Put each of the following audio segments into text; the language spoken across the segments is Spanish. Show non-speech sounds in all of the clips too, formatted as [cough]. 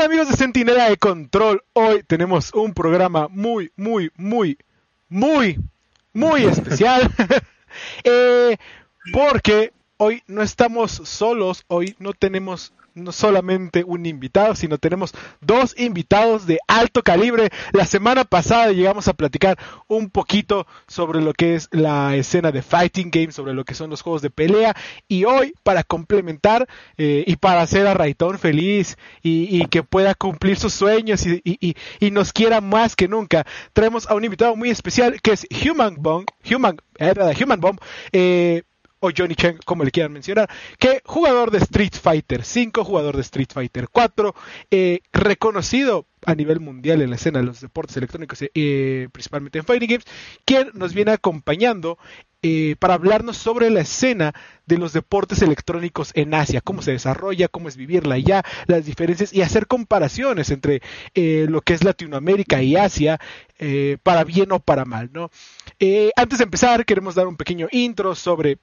amigos de Centinela de Control? Hoy tenemos un programa muy, muy, muy, muy, muy especial. [laughs] Eh, porque hoy no estamos solos, hoy no tenemos no solamente un invitado, sino tenemos dos invitados de alto calibre. La semana pasada llegamos a platicar un poquito sobre lo que es la escena de Fighting Games, sobre lo que son los juegos de pelea. Y hoy, para complementar eh, y para hacer a Raitón feliz y, que pueda cumplir sus sueños y, nos quiera más que nunca, traemos a un invitado muy especial que es Human Bomb. Human, Human Bomb. Eh, o Johnny Chen, como le quieran mencionar, que jugador de Street Fighter 5, jugador de Street Fighter 4, eh, reconocido a nivel mundial en la escena de los deportes electrónicos, eh, principalmente en Fighting Games, quien nos viene acompañando eh, para hablarnos sobre la escena de los deportes electrónicos en Asia, cómo se desarrolla, cómo es vivirla allá, las diferencias y hacer comparaciones entre eh, lo que es Latinoamérica y Asia, eh, para bien o para mal, ¿no? antes de empezar, queremos dar un pequeño intro sobre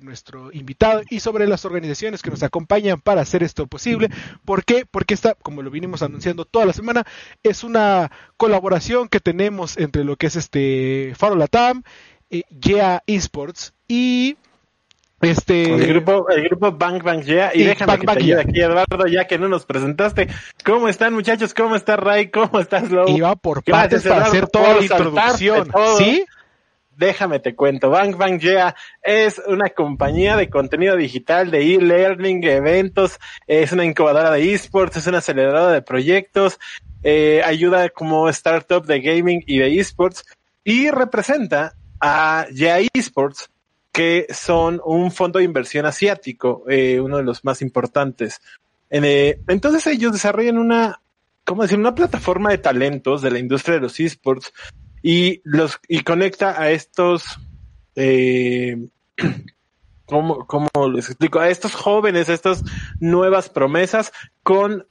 nuestro invitado y sobre las organizaciones que nos acompañan para hacer esto posible. ¿Por qué? Porque esta, como lo vinimos anunciando toda la semana, es una colaboración que tenemos entre lo que es este Faro Latam, Yeah Esports y este el grupo el grupo Bang Bang Yeah y, déjame que te aquí Eduardo ya que no nos presentaste. Cómo están muchachos cómo está Ray cómo estás Low iba por partes para hacer toda la introducción. sí déjame te cuento Bang Bang Yeah es una compañía de contenido digital de e-learning eventos es una incubadora de esports es una aceleradora de proyectos eh, ayuda como startup de gaming y de esports y representa a Ya Esports, que son un fondo de inversión asiático, eh, uno de los más importantes. Eh, entonces ellos desarrollan una, ¿cómo decir? Una plataforma de talentos de la industria de los esports y los y conecta a estos, eh, [clears throat] ¿cómo, ¿cómo, les explico? A estos jóvenes, a estas nuevas promesas con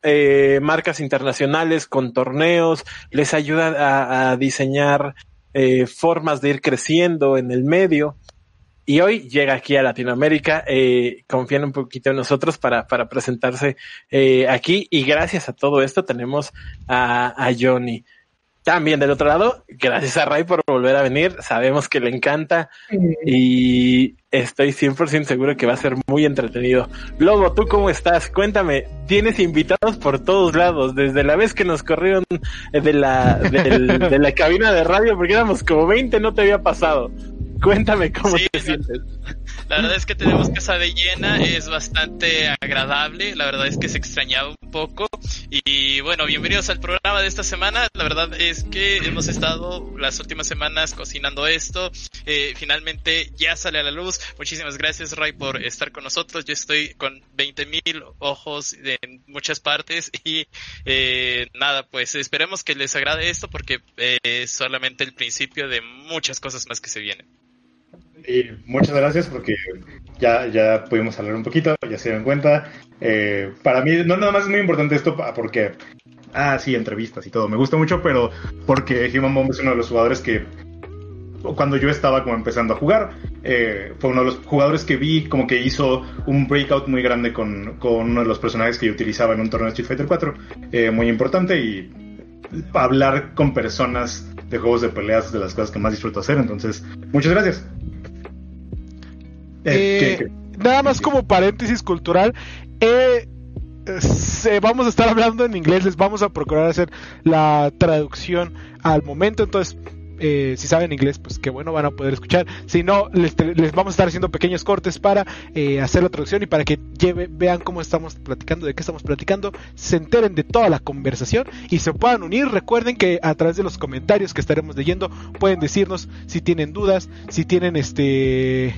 marcas internacionales, con torneos, les ayuda a diseñar eh, formas de ir creciendo en el medio. Y hoy llega aquí a Latinoamérica, eh, confían un poquito en nosotros para, para presentarse eh, aquí. Y gracias a todo esto tenemos a, a Johnny. También del otro lado, gracias a Ray por volver a venir. Sabemos que le encanta y estoy 100% seguro que va a ser muy entretenido. Lobo, ¿tú cómo estás? Cuéntame, tienes invitados por todos lados, desde la vez que nos corrieron de la, de la cabina de radio, porque éramos como 20, no te había pasado. Cuéntame cómo te sientes. La verdad es que tenemos casa de llena, es bastante agradable, la verdad es que se extrañaba un poco. Y bueno, bienvenidos al programa de esta semana. La verdad es que hemos estado las últimas semanas cocinando esto. Eh, finalmente ya sale a la luz. Muchísimas gracias Ray por estar con nosotros. Yo estoy con 20 mil ojos en muchas partes y eh, nada, pues esperemos que les agrade esto porque eh, es solamente el principio de muchas cosas más que se vienen. Y muchas gracias porque ya, ya pudimos hablar un poquito, ya se dieron cuenta. Eh, para mí, no nada más es muy importante esto porque, ah, sí, entrevistas y todo, me gusta mucho, pero porque Human Bomb es uno de los jugadores que, cuando yo estaba como empezando a jugar, eh, fue uno de los jugadores que vi como que hizo un breakout muy grande con, con uno de los personajes que yo utilizaba en un torneo de Street Fighter 4, eh, muy importante y hablar con personas de juegos de peleas es de las cosas que más disfruto hacer, entonces, muchas gracias. Eh, eh, nada más como paréntesis cultural, eh, vamos a estar hablando en inglés, les vamos a procurar hacer la traducción al momento, entonces si saben inglés, pues qué bueno, van a poder escuchar. Si no, les, vamos a estar haciendo pequeños cortes para hacer la traducción y para que vean cómo estamos platicando, de qué estamos platicando, se enteren de toda la conversación y se puedan unir. Recuerden que a través de los comentarios que estaremos leyendo pueden decirnos si tienen dudas, si tienen este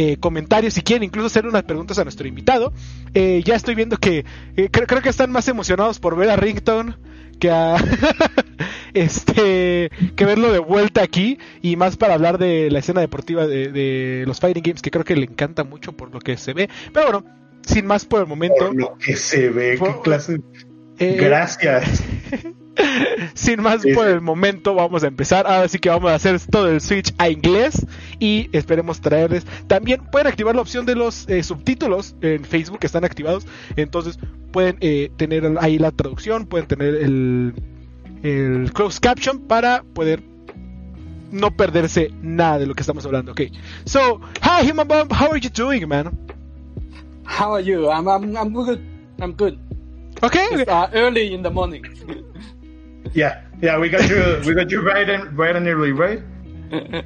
eh, comentarios si quieren incluso hacer unas preguntas a nuestro invitado. Eh, ya estoy viendo que eh, creo, que están más emocionados por ver a Rington que a [laughs] este que verlo de vuelta aquí y más para hablar de la escena deportiva de, los fighting games que creo que le encanta mucho por lo que se ve. Pero bueno, sin más por el momento. Por lo que se ve, qué clase. Gracias. [laughs] [laughs] Sin más Sí, por sí. el momento, vamos a empezar. Ahora sí que vamos a hacer todo el switch a inglés y esperemos traerles. También pueden activar la opción de los eh, subtítulos en Facebook, que están activados. Entonces pueden eh, tener ahí la traducción, pueden tener el, el closed caption para poder no perderse nada de lo que estamos hablando. Ok, so, hi Human Bomb, how are you doing, man? How are you? I'm I'm I'm good. I'm good. Okay, uh, early in the morning. [laughs] Yeah, yeah, we got you, we got you right and right and early, right? [laughs]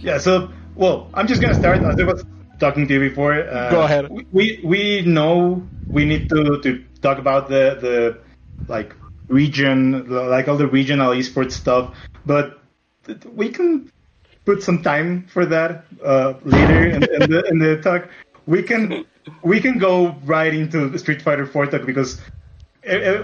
Yeah. So, well, I'm just gonna start. As I was talking to you before. Uh, Go ahead. We we know we need to to talk about the the like region, like all the regional esports stuff, but we can put some time for that uh, later in, in the in the talk. We can we can go right into Street Fighter 4 talk because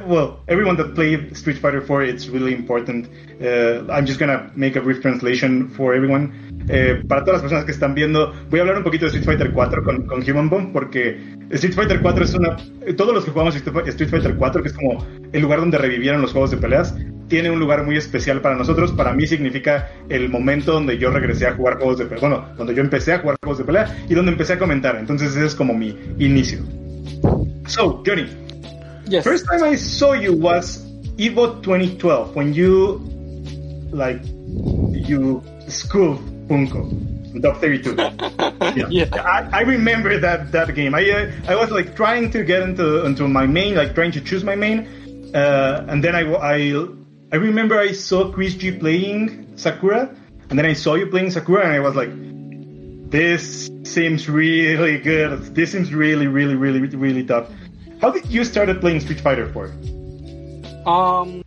well, everyone that played Street Fighter 4, it's really important. Uh, I'm just gonna make a brief translation for everyone. Eh, para todas las personas que están viendo, voy a hablar un poquito de Street Fighter 4 con, con Human Bomb porque Street Fighter 4 es una. eh, Todos los que jugamos Street Fighter 4, que es como el lugar donde revivieron los juegos de peleas, tiene un lugar muy especial para nosotros. Para mí significa el momento donde yo regresé a jugar juegos de pelea. Bueno, donde yo empecé a jugar juegos de pelea y donde empecé a comentar. Entonces, ese es como mi inicio. So, Johnny, Yes. First time I saw you was Evo 2012 when you like you schooled Punko top 32. [laughs] yeah. Yeah. I, I remember that that game. I uh, I was like trying to get into into my main, like trying to choose my main, uh, and then I I I remember I saw Chris G playing Sakura, and then I saw you playing Sakura, and I was like, this seems really good. This seems really really really really tough. How did you started playing Street Fighter 4? Um,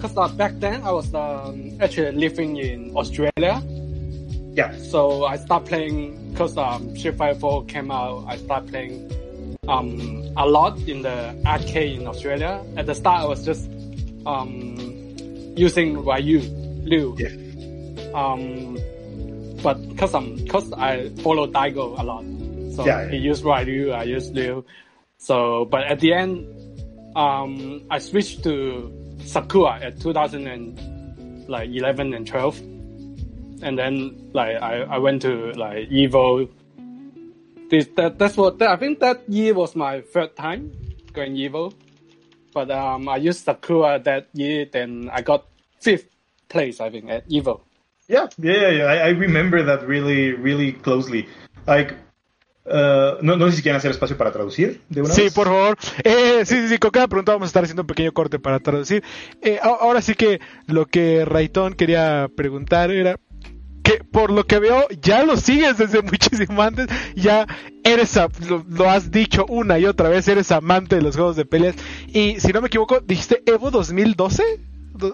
cause uh, back then I was um, actually living in Australia, Yeah. so I started playing cause um, Street Fighter 4 came out. I started playing um a lot in the arcade in Australia. At the start, I was just um using Ryu, Liu. Yeah. Um, but cause um cause I follow Daigo a lot, so Yeah, he used Ryu, I used Liu. So, but at the end, um, I switched to Sakura at 2000 and like 11 and 12, and then like I, I went to like Evo. This that that's what I think that year was my third time going Evo, but um I used Sakura that year. Then I got fifth place I think at Evo. Yeah, yeah, yeah. yeah. I, I remember that really, really closely. Like, uh, no, no sé si quieren hacer espacio para traducir de una Sí, vez. por favor. Eh, sí, sí, sí, con cada pregunta vamos a estar haciendo un pequeño corte para traducir. Eh, ahora sí que lo que Raitón quería preguntar era que por lo que veo ya lo sigues desde [laughs] muchísimo antes, ya eres, a- lo, lo has dicho una y otra vez, eres amante de los juegos de peleas. Y si no me equivoco, dijiste Evo 2012?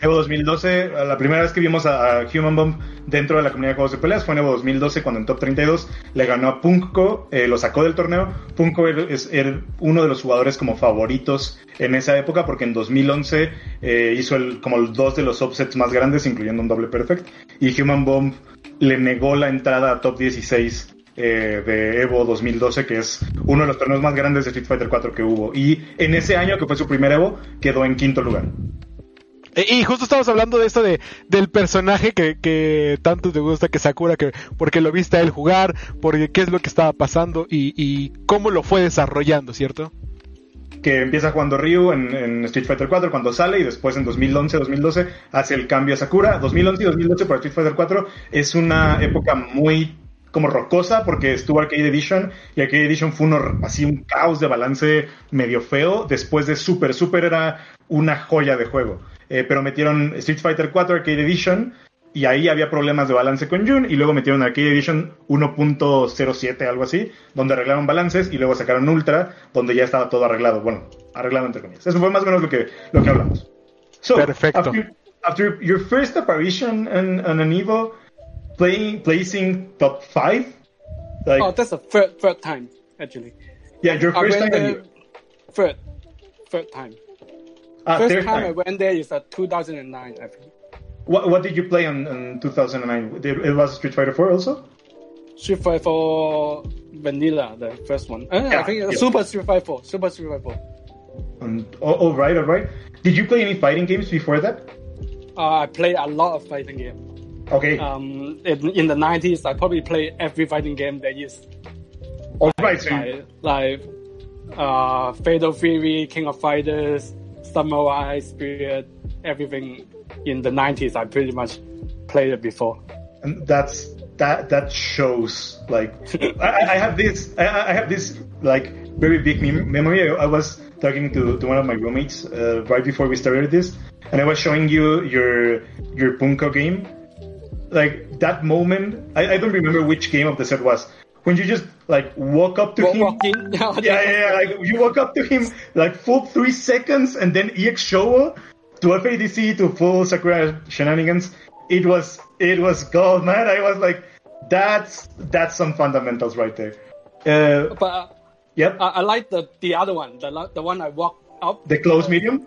Evo 2012, la primera vez que vimos a, Human Bomb dentro de la comunidad de juegos de peleas fue en Evo 2012 cuando en Top 32 le ganó a Punko, eh, lo sacó del torneo. Punko es uno de los jugadores como favoritos en esa época porque en 2011 eh, hizo como dos de los upsets más grandes incluyendo un doble perfect y Human Bomb le negó la entrada a Top 16 eh, de Evo 2012, que es uno de los torneos más grandes de Street Fighter 4 que hubo. Y en ese año, que fue su primer Evo, quedó en quinto lugar. Eh, Y justo estamos hablando de esto de del personaje que, que tanto te gusta que Sakura, que porque lo viste a él jugar, porque qué es lo que estaba pasando y, y cómo lo fue desarrollando, ¿cierto? que empieza jugando Ryu en, en Street Fighter 4 cuando sale y después en 2011-2012 hace el cambio a Sakura. 2011 y 2012 para Street Fighter 4 es una época muy como rocosa porque estuvo Arcade Edition y Arcade Edition fue uno, así un caos de balance medio feo. Después de Super, Super era una joya de juego. Eh, pero metieron Street Fighter 4 Arcade Edition y ahí había problemas de balance con Jun y luego metieron Arcade Edition 1.07 algo así, donde arreglaron balances y luego sacaron Ultra, donde ya estaba todo arreglado, bueno, arreglado entre comillas. Eso fue más o menos lo que lo que hablamos. So, Perfecto. After, after your first apparition in, in an Evo, playing placing top 5 like Oh, that's the third third time actually. yeah, your first time third third time. Ah, First third time, I went there is at 2009 I think. What, what did you play in, in 2009? It was Street Fighter 4 also? Street Fighter 4 Vanilla, the first one. Uh, Yeah, I think yeah. Super Street Fighter 4. Super Street Fighter 4. And, oh, oh, right, all right. Did you play any fighting games before that? Uh, I played a lot of fighting game. Okay. Um, in, in the 90s, I probably played every fighting game there is. All right. So Like, like uh, Fatal Fury, King of Fighters, Samurai, Spirit, everything in the 90s, I pretty much played it before. and that's that that shows like [laughs] I, I have this I, I have this like very big mem- memory I, I was talking to, to one of my roommates uh, right before we started this and i was showing you your your punko game like that moment I, I don't remember which game of the set was when you just like walk up to him [laughs] yeah, yeah, yeah. Like you walk up to him, like full three seconds, and then EX Showa to FADC to full Sakura shenanigans. It was, it was gold, [laughs] man. I was like, that's that's some fundamentals right there. Uh, But uh, yep, I, I like the, the other one, the, the one I walk up. the close medium.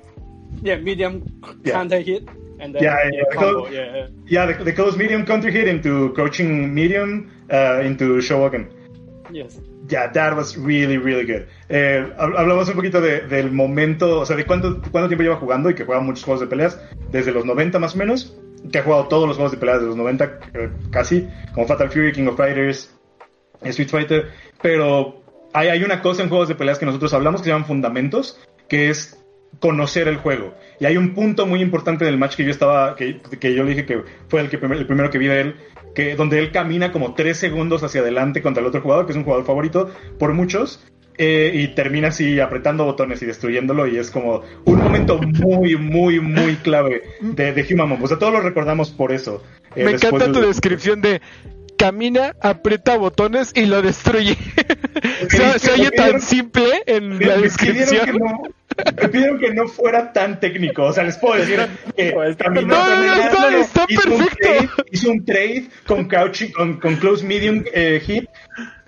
Yeah, medium Yeah. counter hit. And then Yeah, yeah, combo, yeah. Yeah, the, the close medium counter hit into crouching medium uh, into Showaken. Yes. Yeah, that was really, really good. Eh, hab- hablamos un poquito de- del momento, o sea, de cuánto, cuánto tiempo lleva jugando y que juega muchos juegos de peleas, desde los 90 más o menos, que ha jugado todos los juegos de peleas de los 90 eh, casi, como Fatal Fury, King of Fighters, Street Fighter, pero hay, hay una cosa en juegos de peleas que nosotros hablamos que se llaman fundamentos, que es conocer el juego. Y hay un punto muy importante del match que yo estaba, que, que yo le dije que fue el, que primer- el primero que vi de él, que donde él camina como tres segundos hacia adelante contra el otro jugador, que es un jugador favorito por muchos, eh, y termina así apretando botones y destruyéndolo, y es como un momento muy, muy, muy clave de, de Human. O sea, todos lo recordamos por eso. eh, Me encanta tu descripción de camina, aprieta botones y lo destruye. [laughs] se, oye tan simple en la pidieron que descripción. no, me pidieron que no fuera tan técnico. O sea, les puedo decir que [laughs] caminó, No, no, no, caminó, está- está hizo un perfecto. trade, hizo un trade con crouching, con, con close medium eh, hit.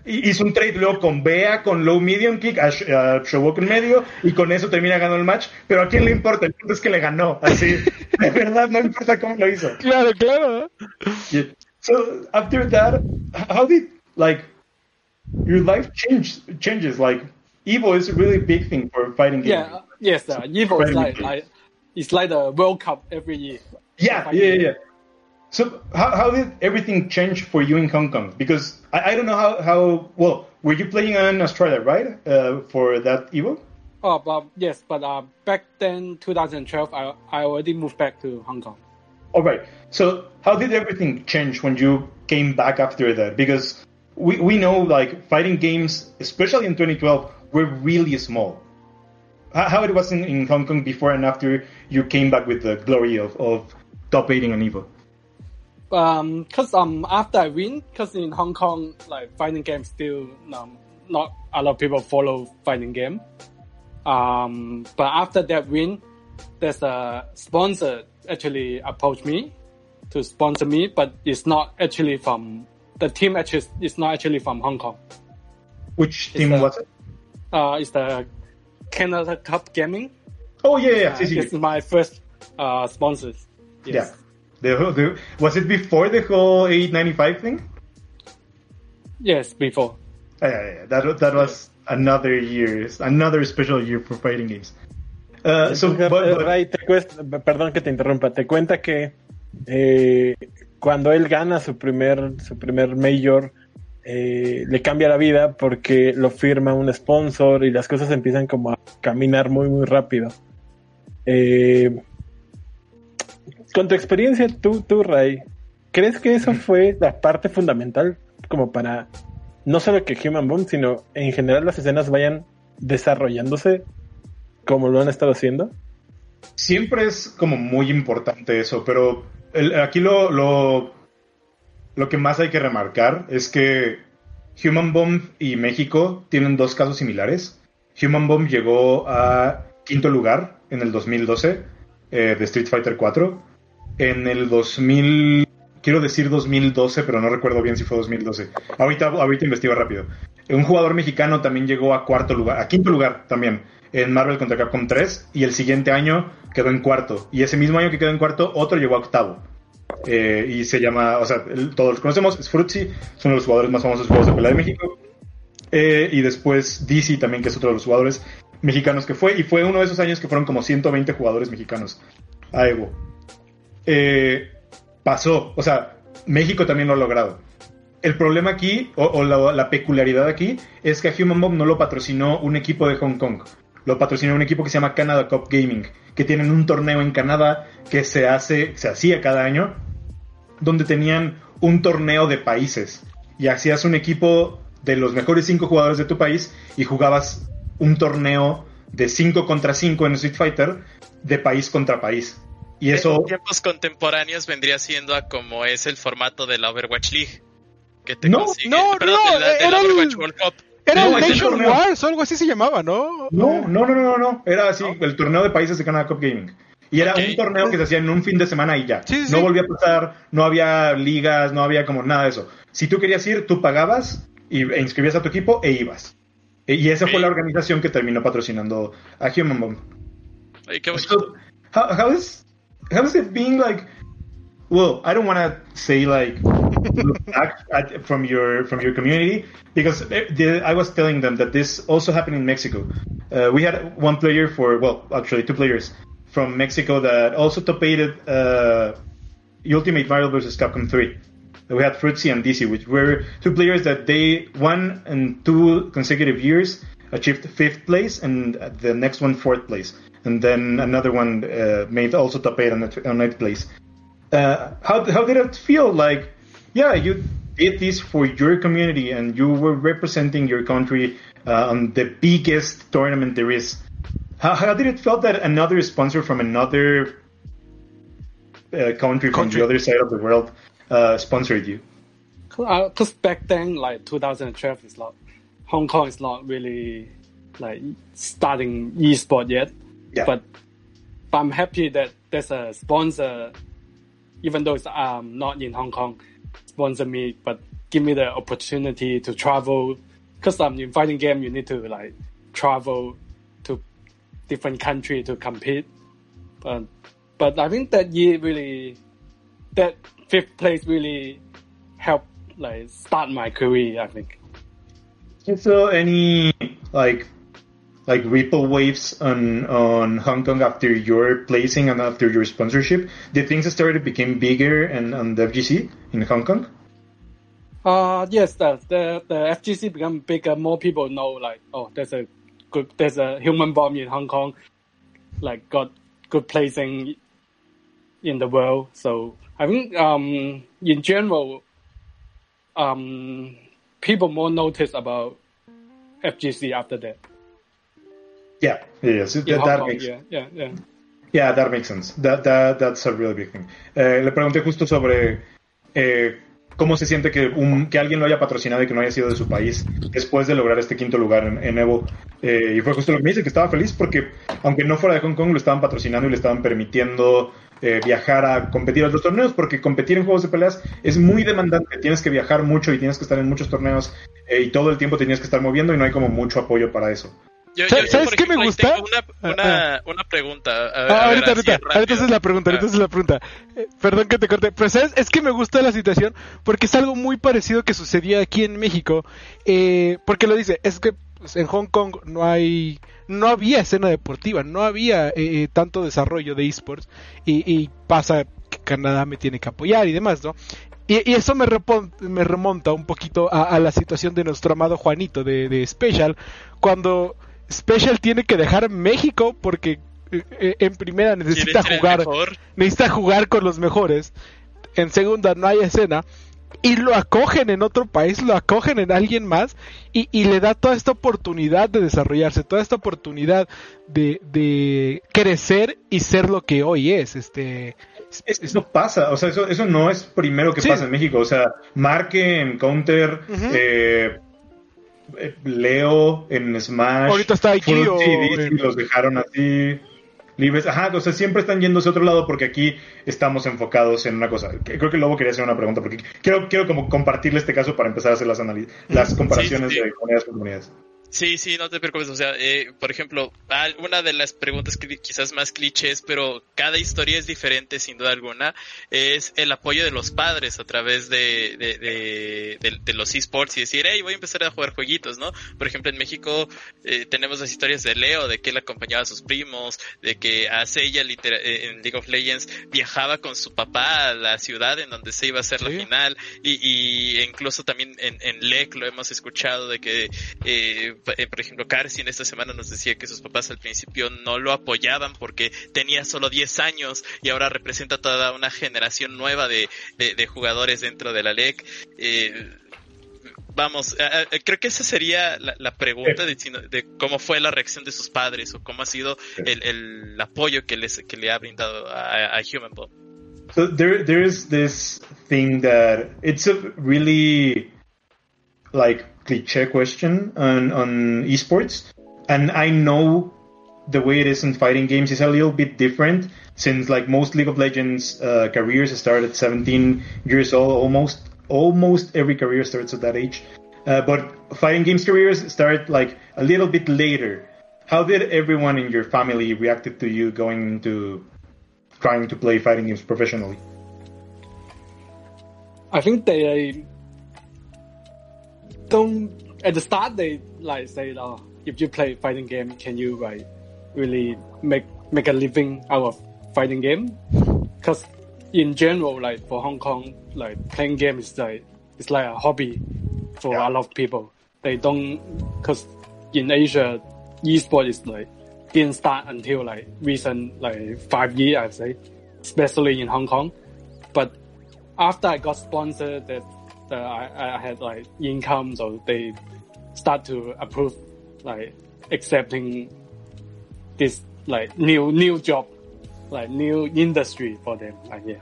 y- Hizo un trade luego con Bea, con low medium kick, a, a Showoku en medio, y con eso termina ganando el match. Pero a quién le importa, el punto es que le ganó. Así, [laughs] de verdad, no importa cómo lo hizo. Claro, claro. Yeah. So after that, how did like your life change changes? Like Evo is a really big thing for fighting games. Yeah, yes, uh, Evo is like, like it's like the World Cup every year. Yeah, yeah, yeah. So how, how did everything change for you in Hong Kong? Because I, I don't know how, how well were you playing in Australia, right? Uh, for that Evo? Oh, but yes, but uh, back then, 2012, I I already moved back to Hong Kong. All right. So how did everything change when you came back after that? Because we, we know like fighting games, especially in 2012, were really small. How, it was in, in Hong Kong before and after you came back with the glory of, of top 8 on Evo. Um, cause um after I win, cause in Hong Kong, like fighting game still um not a lot of people follow fighting game. Um, but after that win, there's a sponsor actually approached me to sponsor me, but it's not actually from the team. Actually, it's not actually from Hong Kong. Which team was it? Uh, it's the Canada Cup Gaming. Oh, yeah, yeah. sí, sí. It's my first uh sponsors. Yes. Yeah. The, whole- the, was it before the whole 895 thing? Yes, before. Yeah, yeah, yeah. That, that was another year, another special year for fighting games. Uh, so, but- but- Ray, te cuesta- perdón que te interrumpa, te cuenta que eh, cuando él gana su primer, su primer major, eh, le cambia la vida porque lo firma un sponsor y las cosas empiezan como a caminar muy, muy rápido. Eh, con tu experiencia, tú, tú, Ray, ¿crees que eso fue la parte fundamental como para no solo que Human Bomb, sino en general las escenas vayan desarrollándose como lo han estado haciendo? siempre es como muy importante eso, pero el- aquí lo, lo, lo que más hay que remarcar es que Human Bomb y México tienen dos casos similares. Human Bomb llegó a quinto lugar en el 2012 eh, de Street Fighter 4. En el 2000, quiero decir 2012, pero no recuerdo bien si fue 2012. Ahorita, ahorita investigo rápido. Un jugador mexicano también llegó a cuarto lugar, a quinto lugar también en Marvel contra Capcom 3 y el siguiente año quedó en cuarto. Y ese mismo año que quedó en cuarto, otro llegó a octavo. Eh, y se llama, o sea, todos los conocemos, es Fruitsy, es uno de los jugadores más famosos de juegos de pelea de México. Eh, y después DC también, que es otro de los jugadores. mexicanos que fue, y fue uno de esos años que fueron como 120 jugadores mexicanos a Evo. Eh, pasó, o sea, México también lo ha logrado. El problema aquí, o, la peculiaridad aquí, es que a Human Bomb no lo patrocinó un equipo de Hong Kong. Lo patrocinó un equipo que se llama Canada Cup Gaming, que tienen un torneo en Canadá que se hace, se hacía cada año, donde tenían un torneo de países. Y hacías un equipo de los mejores cinco jugadores de tu país y jugabas un torneo de 5 contra 5 en Street Fighter de país contra país. Y eso... En tiempos contemporáneos vendría siendo a como es el formato de la Overwatch League. Que te No, consigue- no, perdón, no, de la, de la era el- Overwatch World Cup. Era No, Nation torneo. Wars o algo así se llamaba, ¿no? No, no, no, no, no. Era así, el torneo de países de Canada Cup Gaming. Y era un torneo que se hacía en un fin de semana y ya. Sí, sí, no volvía a pasar, no había ligas, no había como nada de eso. Si tú querías ir, tú pagabas y, e inscribías a tu equipo e ibas. E- Y esa fue la organización que terminó patrocinando a Human Bomb. Ay, qué. So, how, how is how is it being like? Well, I don't want to say like back at, from your from your community because eh, the, I was telling them that this also happened in Mexico. Uh, we had one player for well, actually two players from Mexico that also top aided uh, Ultimate Marvel vs. Capcom 3. We had Fruitsy and DC, which were two players that they one and two consecutive years achieved fifth place, and the next one fourth place, and then another one uh, made also top eight on, the, on ninth place. Uh, how how did it feel? Like, yeah, you did this for your community, and you were representing your country uh, on the biggest tournament there is. How, how did it feel that another sponsor from another uh, country, from the other side of the world uh, sponsored you? Because back then, like 2012, is not Hong Kong is not really like starting esport yet. Yeah. But I'm happy that there's a sponsor, even though it's um not in Hong Kong, sponsor me, but give me the opportunity to travel. Because I'm in fighting game, you need to like travel to different country to compete. But but I think that year really, that fifth place really helped like start my career. I think. So any like like ripple waves on on Hong Kong after your placing and after your sponsorship? Did things started became bigger and on the FGC in Hong Kong? Uh yes, the the the FGC become bigger. More people know like oh, there's a good there's a human bomb in Hong Kong, like got good placing in the world. So I think um in general, um people more notice about FGC after that. Yeah, In that, Hong that Kong, makes yeah, yeah, yeah. Yeah, that makes sense. That, that, that's a really big thing. Eh, le pregunté justo sobre eh, cómo se siente que, un, que alguien lo haya patrocinado y que no haya sido de su país después de lograr este quinto lugar en, en Evo. Eh, y fue justo lo que me dice, que estaba feliz porque aunque no fuera de Hong Kong, lo estaban patrocinando y le estaban permitiendo eh, viajar a competir a otros torneos, porque competir en juegos de peleas es muy demandante. Tienes que viajar mucho y tienes que estar en muchos torneos eh, y todo el tiempo tenías que estar moviendo y no hay como mucho apoyo para eso. Yo, ¿Sabes- sabes por qué me gusta? tengo Una, una, una pregunta. A, a Ah, ver, ahorita, ahorita, ahorita es la pregunta, ahorita Ah. es la pregunta. Eh, perdón que te corte, pero ¿sabes? es que me gusta la situación porque es algo muy parecido que sucedía aquí en México. Eh, porque lo dice, es que pues, en Hong Kong no hay, no había escena deportiva, no había eh, eh, tanto desarrollo de esports y, y pasa que Canadá me tiene que apoyar y demás, ¿no? Y, y eso me, me remonta un poquito a, a la situación de nuestro amado Juanito de, de Special, cuando Special tiene que dejar México porque eh, eh, en primera necesita ¿Quieres ser el jugar necesita jugar con los mejores. En segunda no hay escena. Y lo acogen en otro país, lo acogen en alguien más y, y le da toda esta oportunidad de desarrollarse, toda esta oportunidad de, de crecer y ser lo que hoy es. Este, Es- Eso pasa, o sea, eso, eso no es primero que Sí. pasa en México. O sea, Marque en Counter, eh, Leo en Smash. Ahorita está aquí o los dejaron así. Libres, ajá, o sea, siempre están yéndose a otro lado porque aquí estamos enfocados en una cosa. Creo que Lobo quería hacer una pregunta porque quiero, quiero como compartirle este caso para empezar a hacer las, anali- las comparaciones sí. de comunidades con comunidades. Sí, sí, no te preocupes. O sea, eh, por ejemplo, una de las preguntas que quizás más clichés, pero cada historia es diferente sin duda alguna, es el apoyo de los padres a través de, de, de, de, los esports y decir, hey, voy a empezar a jugar jueguitos, ¿no? Por ejemplo, en México eh, tenemos las historias de Leo, de que él acompañaba a sus primos, de que hace ella eh, en League of Legends viajaba con su papá a la ciudad en donde se iba a hacer la final y, y incluso también en, en LEC lo hemos escuchado de que eh, eh, por ejemplo, en esta semana nos decía que sus papás al principio no lo apoyaban porque tenía solo 10 años y ahora representa toda una generación nueva de, de, jugadores dentro de la LEC. Eh, vamos, creo que esa sería la, pregunta de, de, cómo fue la reacción de sus padres o cómo ha sido el, el apoyo que, les, que le ha brindado a, a Human Bomb. So there, there is this thing that it's a really like cliche question on, on esports. And I know the way it is in fighting games is a little bit different since like most League of Legends uh, careers start at 17 years old. Almost, almost every career starts at that age. Uh, but fighting games careers start like a little bit later. How did everyone in your family reacted to you going into trying to play fighting games professionally? I think they don't at the start they like say, oh, if you play fighting game, can you like really make make a living out of fighting game? Because in general, like for Hong Kong, like playing games is like it's like a hobby for yeah. a lot of people. They don't because in Asia, esport is like didn't start until like recent like five years, I'd say, especially in Hong Kong. But after I got sponsored, that uh, I, I had like income, so they start to approve like accepting this like new new job, like new industry for them. Like yeah.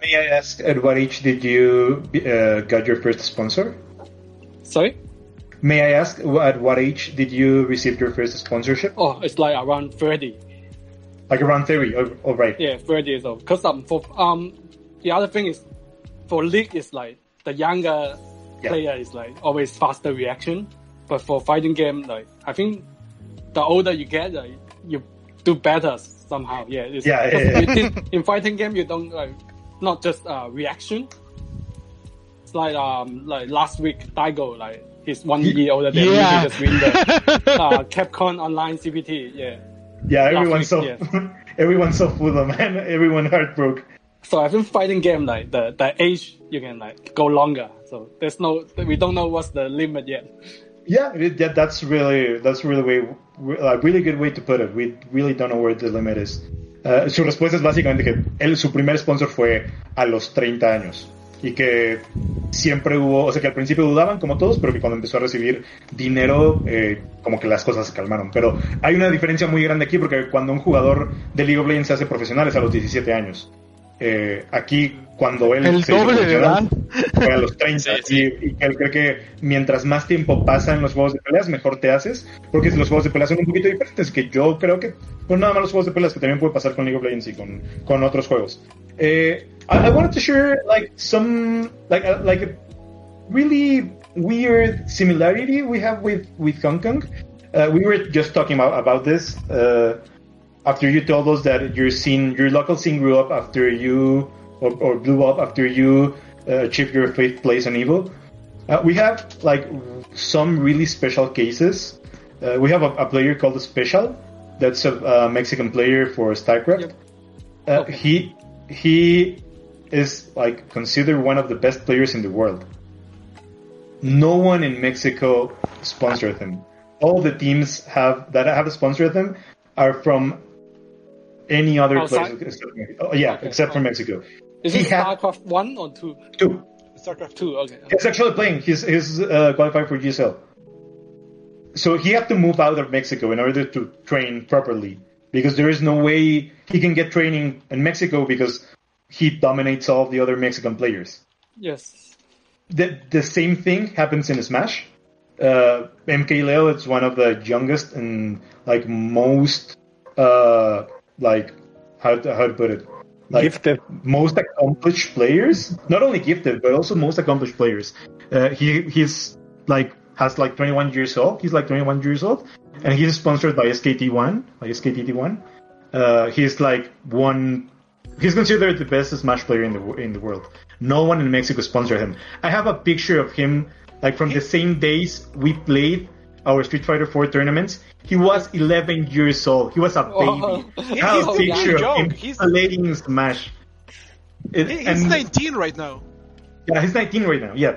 May I ask, at what age did you uh, got your first sponsor? Sorry. May I ask, at what age did you receive your first sponsorship? Oh, it's like around thirty. Like around thirty. Oh, oh right. Yeah, thirty years old. Cause um, for um, the other thing is, for league is like the younger yeah. player is like always faster reaction. But for fighting game, like I think the older you get, like, you do better somehow. Yeah, yeah, yeah, yeah. in fighting game, you don't like not just uh, reaction. It's like um like last week Daigo like he's one year older than yeah. me. He just win the [laughs] uh, Capcom Online CPT. Yeah. Yeah, everyone's so yeah. [laughs] everyone's so full of man. Everyone heartbroken. So I've been fighting game like the the age you can like go longer. So there's no we don't know what's the limit yet. Yeah, yeah, that's really that's really way a really good way to put it. We really don't know where the limit is. Uh, su respuesta es básicamente que él su primer sponsor fue a los 30 años y que siempre hubo, o sea que al principio dudaban como todos, pero que cuando empezó a recibir dinero eh, como que las cosas se calmaron. Pero hay una diferencia muy grande aquí porque cuando un jugador de League of Legends se hace profesional es a los 17 años. Eh, aquí cuando él el doble de edad. a los [laughs] 30 Y, él cree que mientras más tiempo pasa en los juegos de peleas mejor te haces porque los juegos de peleas son un poquito diferentes que yo creo que pues nada más los juegos de peleas que también puede pasar con League of Legends y con, con otros juegos. Eh, I, wanted to share like some like a, like a really weird similarity we have with with Hong Kong. Uh, we were just talking about, about this uh, after you told us that your scene, your local scene grew up after you, or, or blew up after you uh, achieved your fifth place on Evo, uh, we have like some really special cases. Uh, we have a, a, player called Special, that's a, Mexican player for StarCraft. Yep. Uh, okay. He he is like considered one of the best players in the world. No one in Mexico sponsored him. All the teams have that have sponsored him are from any other Outside? place. Except, oh, yeah, okay. except for Mexico. Is he it StarCraft one or two? Two. StarCraft two. Okay. He's actually playing. He's he's uh, qualified for GSL. So he had to move out of Mexico in order to train properly because there is no way he can get training in Mexico because he dominates all the other Mexican players. Yes. The the same thing happens in Smash. Uh, MK Leo is one of the youngest and like most uh, like how to, how to put it like gifted most accomplished players not only gifted but also most accomplished players uh, he he's like has like 21 years old. He's like 21 years old, and he's sponsored by SKT1, by SKT1. Uh, he's like one. He's considered the best Smash player in the in the world. No one in Mexico sponsored him. I have a picture of him like from the same days we played our Street Fighter 4 tournaments. He was 11 years old. He was a baby. [laughs] Have a picture of him He's- playing in Smash. It- He's and- 19 right now. yeah, he's 19 right now. Yeah,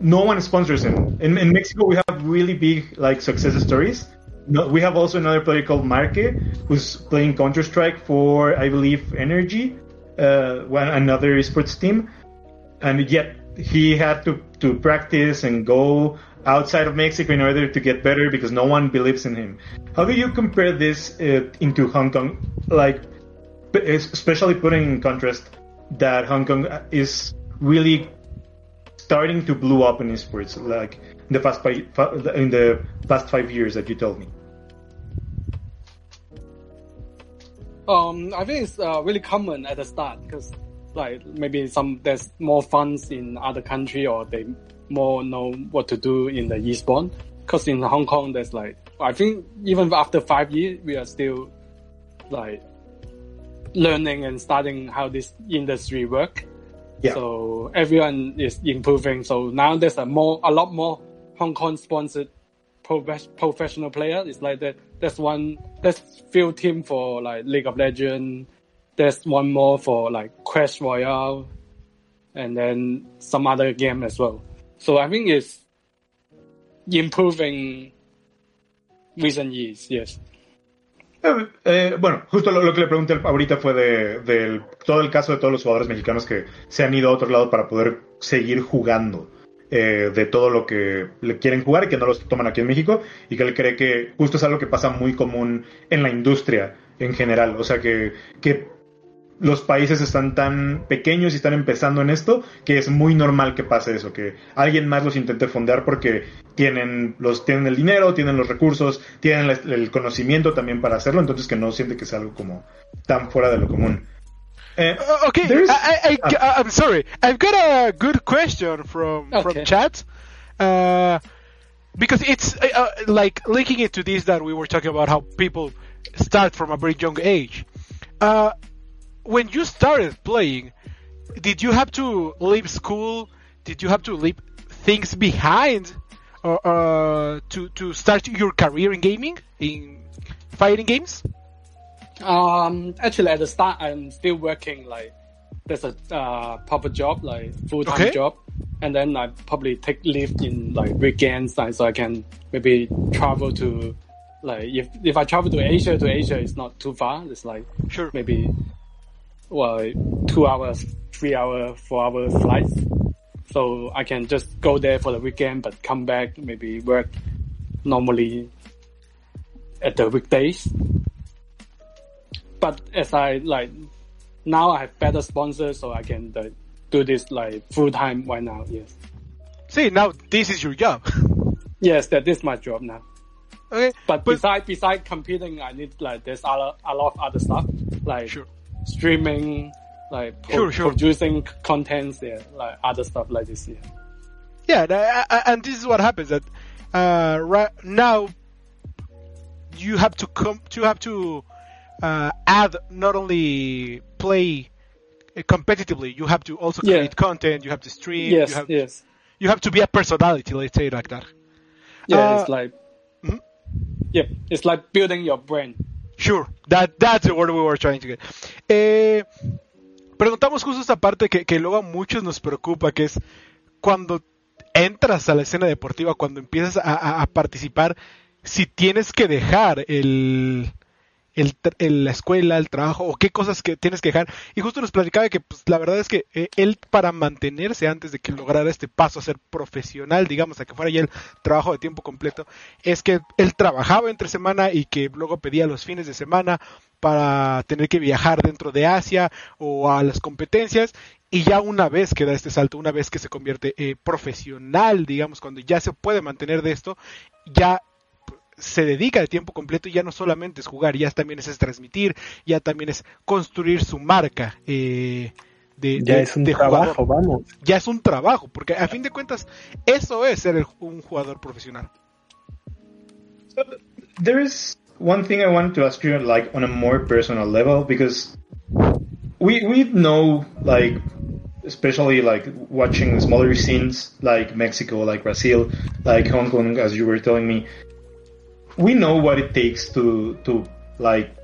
no one sponsors him. In, in Mexico, we have really big like success stories. No, we have also another player called Marque, who's playing Counter Strike for I believe Energy, uh, one another esports team, and yet he had to to practice and go outside of Mexico in order to get better because no one believes in him. How do you compare this uh, into Hong Kong? Like, especially putting in contrast that Hong Kong is really starting to blow up in esports, like in the past five, in the past five years that you told me. Um, I think it's uh, really common at the start because, like, maybe some there's more funds in other country or they more know what to do in the esport. Because in Hong Kong, there's like I think even after five years, we are still like learning and studying how this industry work. Yeah. So everyone is improving. So now there's a more a lot more Hong Kong sponsored prof- professional player. It's like that. There's one. There's few team for like League of Legends. There's one more for like Clash Royale, and then some other game as well. So I think it's improving recent years. Yes. Eh, eh, bueno, justo lo, lo que le pregunté ahorita fue de, del- todo el caso de todos los jugadores mexicanos que se han ido a otro lado para poder seguir jugando. eh, de todo lo que le quieren jugar y que no los toman aquí en México y que él cree que justo es algo que pasa muy común en la industria en general. O sea que, que los países están tan pequeños y están empezando en esto que es muy normal que pase eso, que alguien más los intente fondear porque tienen los tienen el dinero, tienen los recursos, tienen el conocimiento también para hacerlo, entonces que no siente que es algo como tan fuera de lo común. Eh, Uh, okay, I, I'm sorry. I've got a good question from from chat. Uh, because it's uh, uh, like linking it to this that we were talking about how people start from a very young age. When you started playing, did you have to leave school? Did you have to leave things behind, or uh, to to start your career in gaming in fighting games? Um, actually, at the start, I'm still working like there's a uh, proper job, like full time Okay. job, and then I probably take leave in like weekends, like, so I can maybe travel to like if if I travel to Asia to Asia, it's not too far. It's like Sure. maybe well two hours, three hour, four hour flights. So I can just go there for the weekend, but come back maybe work normally at the weekdays. But as I like now, I have better sponsors, so I can uh, do this like full time right now. Yes, See, now this is your job. [laughs] yes, that is my job now. okay, But, beside beside competing, I need like there's other a lot of other stuff like Sure. Streaming, like pro- Sure, sure. producing contents, yeah, like other stuff like this. Yeah. Yeah, and, uh, and this is what happens that uh, right now you have to come you have to uh, add not only play uh, competitively, you have to also Yeah. create content. You have to stream. Yes, you have yes, you have to be a personality. Let's say like that. yeah. Uh, it's like, mhm. yeah, it's like building your brain. Sure, that that's the word we were trying to get. Eh, preguntamos justo esta parte que, que luego a muchos nos preocupa, que es cuando entras a la escena deportiva, cuando empiezas a, a- a participar, si tienes que dejar el, el el- la escuela, el trabajo, o qué cosas que tienes que dejar. Y justo nos platicaba que pues, la verdad es que eh, él para mantenerse antes de que lograra este paso a ser profesional, digamos, a que fuera ya el trabajo de tiempo completo, es que él trabajaba entre semana y que luego pedía los fines de semana para tener que viajar dentro de Asia o a las competencias y ya una vez que da este salto, una vez que se convierte eh, profesional, digamos, cuando ya se puede mantener de esto, ya se dedica de tiempo completo y ya no solamente es jugar, ya también es, es transmitir, ya también es construir su marca eh, de, Ya de- es un de trabajo, jugador. vamos. Ya es un trabajo, porque a fin de cuentas, eso es ser el- un jugador profesional. there is one thing I wanted to ask you, like on a more personal level, because we we know, like, especially like watching smaller scenes like Mexico, like Brazil, like Hong Kong, as you were telling me, we know what it takes to to like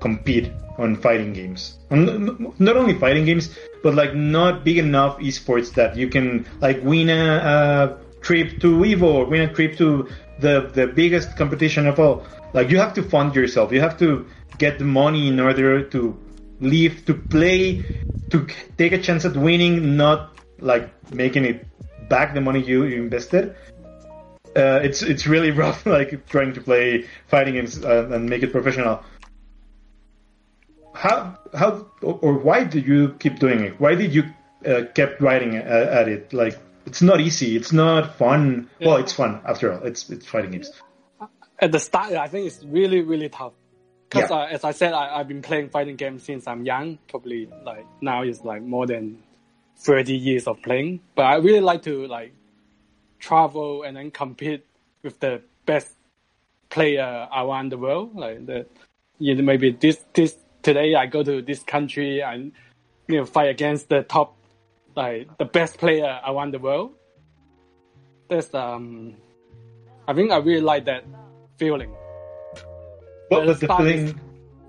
compete on fighting games. Not only fighting games, but like not big enough esports that you can like win a, trip to Evo or win a trip to the the biggest competition of all. Like you have to fund yourself. You have to get the money in order to live, to play, to take a chance at winning, not like making it back the money you, you invested. Uh, it's it's really [laughs] rough, like trying to play fighting games uh, and make it professional. How how or why did you keep doing it? Why did you uh, kept writing at, at it? Like it's not easy. It's not fun. Well, it's fun after all. It's it's fighting games. At the start, I think it's really, really tough. Because Yeah. uh, as I said, I, I've been playing fighting games since I'm young. Probably like now is like more than 30 years of playing. But I really like to like travel and then compete with the best player around the world. Like the, you know, maybe this, this, today I go to this country and, you know, fight against the top, like the best player around the world. That's, um, I think I really like that feeling. But, But but the is- feeling,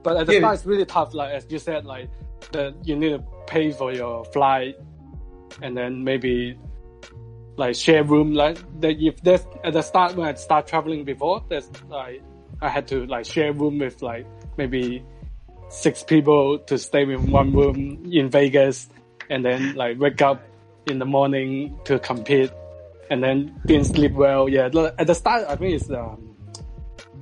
But at the Yeah. start, it's really tough. Like as you said, like that you need to pay for your flight, and then maybe like share room. Like that, if there's at the start when I start traveling before, there's like I had to like share room with like maybe six people to stay in one room in Vegas, and then like wake up in the morning to compete, and then didn't sleep well. Yeah, at the start, I think it's um,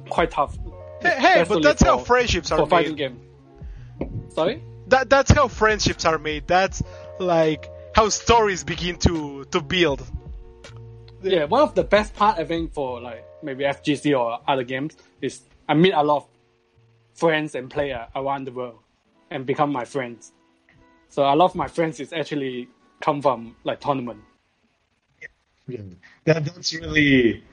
quite tough. Hey, hey, but that's how friendships are for fighting made. game. Sorry? That that's how friendships are made. That's like how stories begin to to build. Yeah, one of the best part I think for like maybe FGC or other games is I meet a lot of friends and player around the world and become my friends. So a lot of my friends is actually come from like tournament. Yeah. That, that's really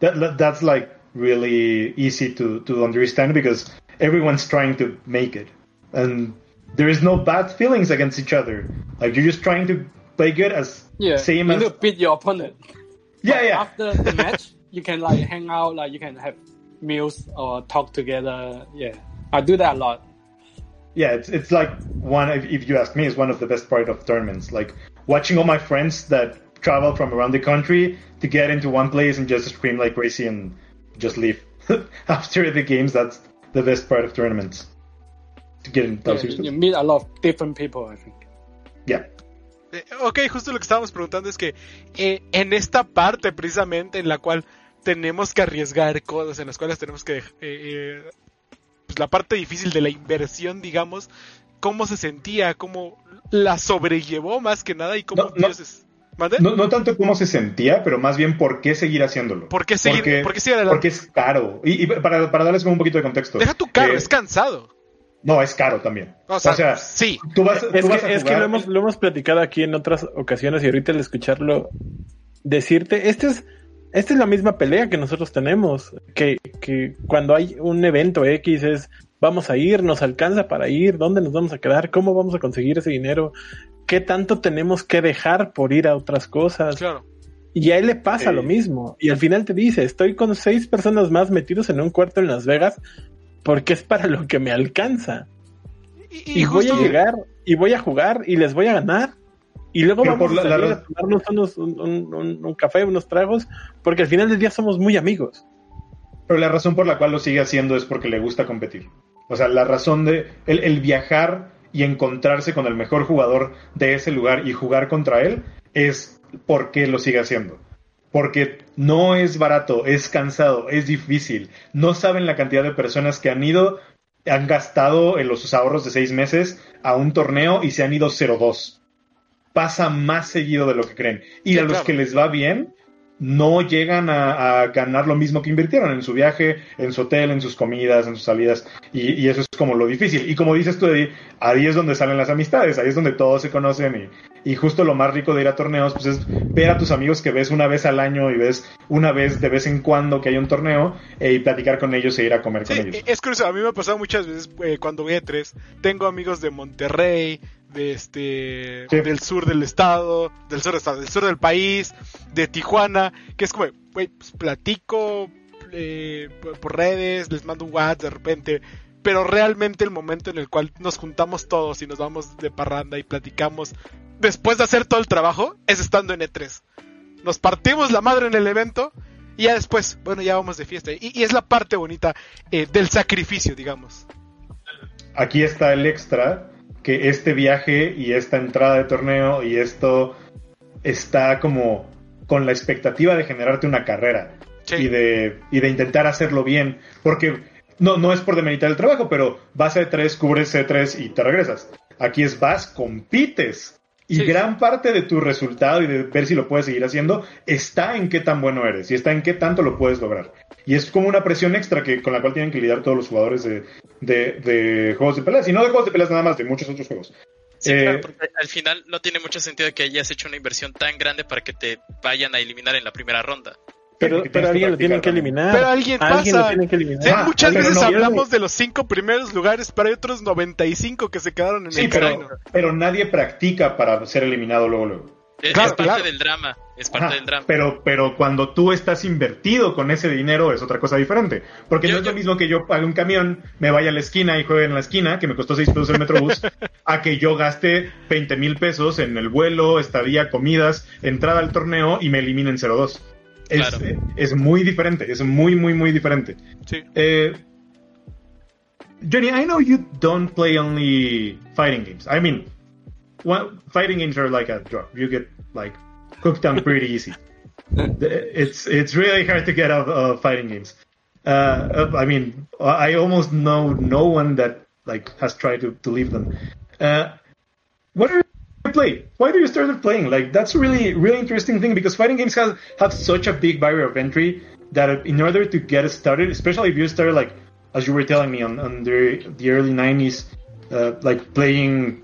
that, that that's like really easy to to understand because everyone's trying to make it and there is no bad feelings against each other like you're just trying to play good as Yeah, same you as beat your opponent. Yeah But yeah After the match, you can like hang out, like you can have meals or talk together. Yeah, I do that a lot. yeah it's it's like one if, if you ask me is one of the best part of tournaments like watching all my friends that travel from around the country to get into one place and just scream like crazy and just leave [laughs] after the games that's the best part of tournaments to get in Yeah, you, you meet a lot of different people. I think. yeah Eh, ok, justo lo que estábamos preguntando es que eh, en esta parte precisamente en la cual tenemos que arriesgar cosas, en las cuales tenemos que... eh, eh, pues la parte difícil de la inversión, digamos, cómo se sentía, cómo la sobrellevó más que nada y cómo No, no. No, no tanto cómo se sentía, pero más bien por qué seguir haciéndolo. ¿Por qué seguir- Porque, por qué seguir adelante? porque es caro. Y, y para, para darles como un poquito de contexto. Deja tu carro, eh, es cansado. No, es caro también. O sea, sí. tú vas, Es tú vas a que, es que lo, hemos, lo hemos platicado aquí en otras ocasiones y ahorita al escucharlo decirte, este es, esta es la misma pelea que nosotros tenemos, que, que cuando hay un evento X es, vamos a ir, nos alcanza para ir, dónde nos vamos a quedar, cómo vamos a conseguir ese dinero, qué tanto tenemos que dejar por ir a otras cosas. Claro. Y a él le pasa lo mismo. Y al final te dice, estoy con seis personas más metidos en un cuarto en Las Vegas porque es para lo que me alcanza. Y, Y, y voy a llegar y voy a jugar y les voy a ganar. Y luego vamos por a salir la- a tomarnos unos, un, un- un- un café, unos tragos, porque al final del día somos muy amigos. Pero la razón por la cual lo sigue haciendo es porque le gusta competir. O sea, la razón de el, el viajar y encontrarse con el mejor jugador de ese lugar y jugar contra él es porque lo sigue haciendo. Porque no es barato, es cansado, es difícil. No saben la cantidad de personas que han ido, han gastado en los ahorros de seis meses a un torneo y se han ido 0-2. Pasa más seguido de lo que creen. Y Sí, a los claro. que les va bien, no llegan a, a ganar lo mismo que invirtieron en su viaje, en su hotel, en sus comidas, en sus salidas, y, y eso es como lo difícil. Y como dices tú, Eddie, ahí es donde salen las amistades, ahí es donde todos se conocen y, y justo lo más rico de ir a torneos, pues es ver a tus amigos que ves una vez al año y ves una vez de vez en cuando que hay un torneo eh, y platicar con ellos e ir a comer Sí, con ellos. e- es curioso, a mí me ha pasado muchas veces eh, cuando voy a E3. Tengo amigos de Monterrey, de este Sí. del sur del estado, del sur del estado, del sur del país, de Tijuana, que es como, güey, pues platico eh, por, por redes, les mando un WhatsApp de repente, pero realmente el momento en el cual nos juntamos todos y nos vamos de parranda y platicamos después de hacer todo el trabajo es estando en E3. Nos partimos la madre en el evento y ya después, bueno, ya vamos de fiesta. Y, y es la parte bonita eh, del sacrificio, digamos. Aquí está el extra, que este viaje y esta entrada de torneo y esto está como con la expectativa de generarte una carrera Sí. y, de, y de intentar hacerlo bien, porque no, no es por demeritar el trabajo, pero vas a E3, cubres E3 y te regresas. Aquí es vas, compites. Y Sí. gran parte de tu resultado y de ver si lo puedes seguir haciendo está en qué tan bueno eres y está en qué tanto lo puedes lograr. Y es como una presión extra que, con la cual tienen que lidiar todos los jugadores de, de, de juegos de peleas. Y no de juegos de peleas nada más, de muchos otros juegos. Sí, Eh, claro, porque al final no tiene mucho sentido que hayas hecho una inversión tan grande para que te vayan a eliminar en la primera ronda. Pero, alguien lo tienen que eliminar. Pero alguien Alguien pasa. lo tienen que eliminar. Sí, Ah, muchas veces no- hablamos de los cinco primeros lugares, pero hay otros 95 que se quedaron en Sí, el camino. pero, pero nadie practica para ser eliminado luego, luego. Es, Claro, es parte claro. del drama. Es parte Ajá, del drama. Pero, pero cuando tú estás invertido con ese dinero es otra cosa diferente. Porque Yo- no es lo mismo que yo pague un camión, me vaya a la esquina y juegue en la esquina, que me costó 6 pesos el Metrobús, [laughs] a que yo gaste 20 mil pesos en el vuelo, estadía, comidas, entrada al torneo y me eliminen 0-2. Es, Claro. eh, es muy diferente, es muy, muy, muy diferente. Sí. Eh, Johnny, I know you don't play only fighting games. I mean, one, fighting games are like a drug. You get like hooked on [laughs] pretty easy. it's it's really hard to get out of fighting games. Uh, I mean, I almost know no one that like has tried to, to leave them. Uh, what are play? Why do you started playing? Like that's a really really interesting thing because fighting games have have such a big barrier of entry that in order to get started, especially if you started like as you were telling me on, on the, the early 90s, uh, like playing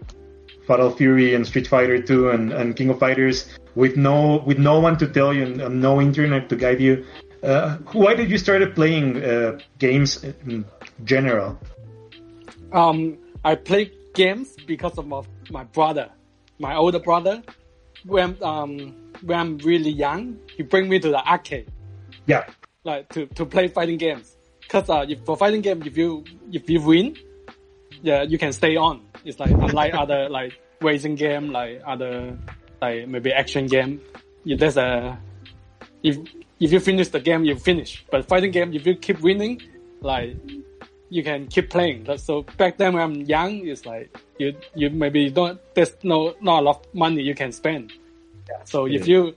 Fatal Fury and Street Fighter 2 and, and King of Fighters with no with no one to tell you and, and no internet to guide you. Uh, why did you started playing uh, games in general? Um, I play games because of my, my brother, my older brother. When um when I'm really young, he bring me to the arcade Yeah, like to, to play fighting games. Cause uh, if, for fighting game, if you if you win, yeah, you can stay on. It's like unlike [laughs] other like racing game, like other like maybe action game. If there's a if if you finish the game, you finish. But fighting game, if you keep winning, like you can keep playing. So back then when I'm young, it's like you you maybe don't there's no not a lot of money you can spend. Yeah. So if you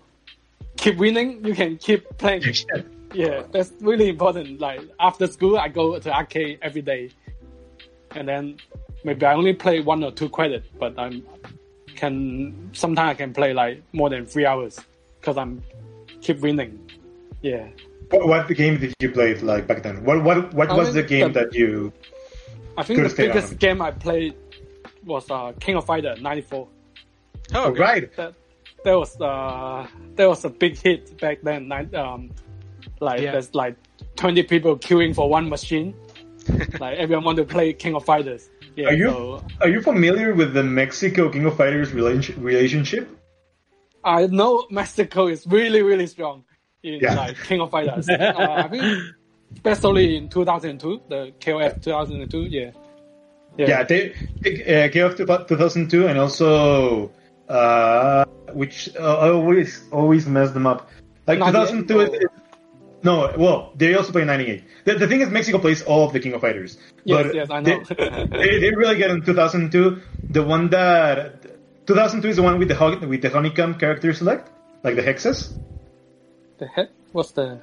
keep winning, you can keep playing. [laughs] Yeah, that's really important. Like after school, I go to arcade every day, and then maybe I only play one or two credit, but I'm can sometimes I can play like more than three hours because I'm keep winning. Yeah, what, what game did you play like back then? What what what I was the game the- that you? I think Good the stay on. biggest game I played was uh, King of Fighter '94. Oh, okay. Right. That that was uh that was a big hit back then. Um, like Yeah. there's like 20 people queuing for one machine. [laughs] like everyone want to play King of Fighters. Yeah, Are you so are you familiar with the Mexico King of Fighters relationship? I know Mexico is really really strong in Yeah. like King of Fighters. [laughs] uh, I think especially in 2002, the KOF 2002. Yeah, Yeah, they, they, uh, KOF 2002 and also uh, which uh, I always always mess them up. Like 2002 or- is- no, well, they also play 98. The, the thing is, Mexico plays all of the King of Fighters. Yes, but yes, I they- know. [laughs] They, they really get in 2002. The one that 2002 is the one with the with the honeycomb character select, like the hexes. The heck? What's the?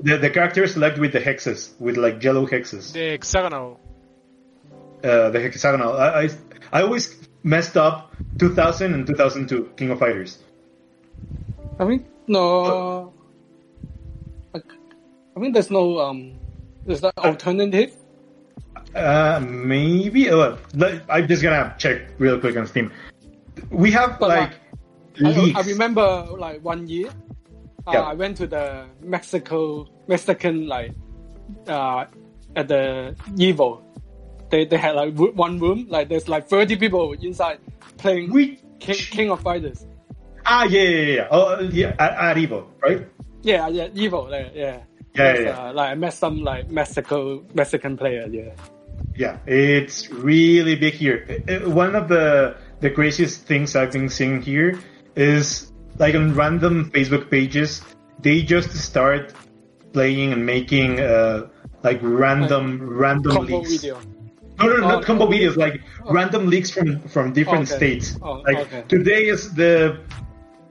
The the character select with the hexes, with like yellow hexes. The hexagonal. uh, the hexagonal. I, I I always messed up 2000 and 2002 King of Fighters. I mean, no. I mean there's no um, is that alternative? Uh, maybe. Uh, let- I'm just gonna check real quick on Steam. We have But, like I. I remember like one year, uh, Yeah. I went to the Mexico Mexican like uh, at the Evo. They they had like one room like there's like 30 people inside playing We King, King of Fighters. ah yeah yeah yeah oh yeah at, at Evo right Yeah, yeah, Evo, like, yeah. Yeah, It's, yeah, Uh, like I met some like Mexico Mexican player. Yeah. yeah it's really big here. Uh, uh, One of the the craziest things I've been seeing here is like on random Facebook pages they just start playing and making uh like random random Combo leaks. video. No, no, Oh, not combo oh, videos, like random leaks from from different Okay. states. Oh, like okay. today is the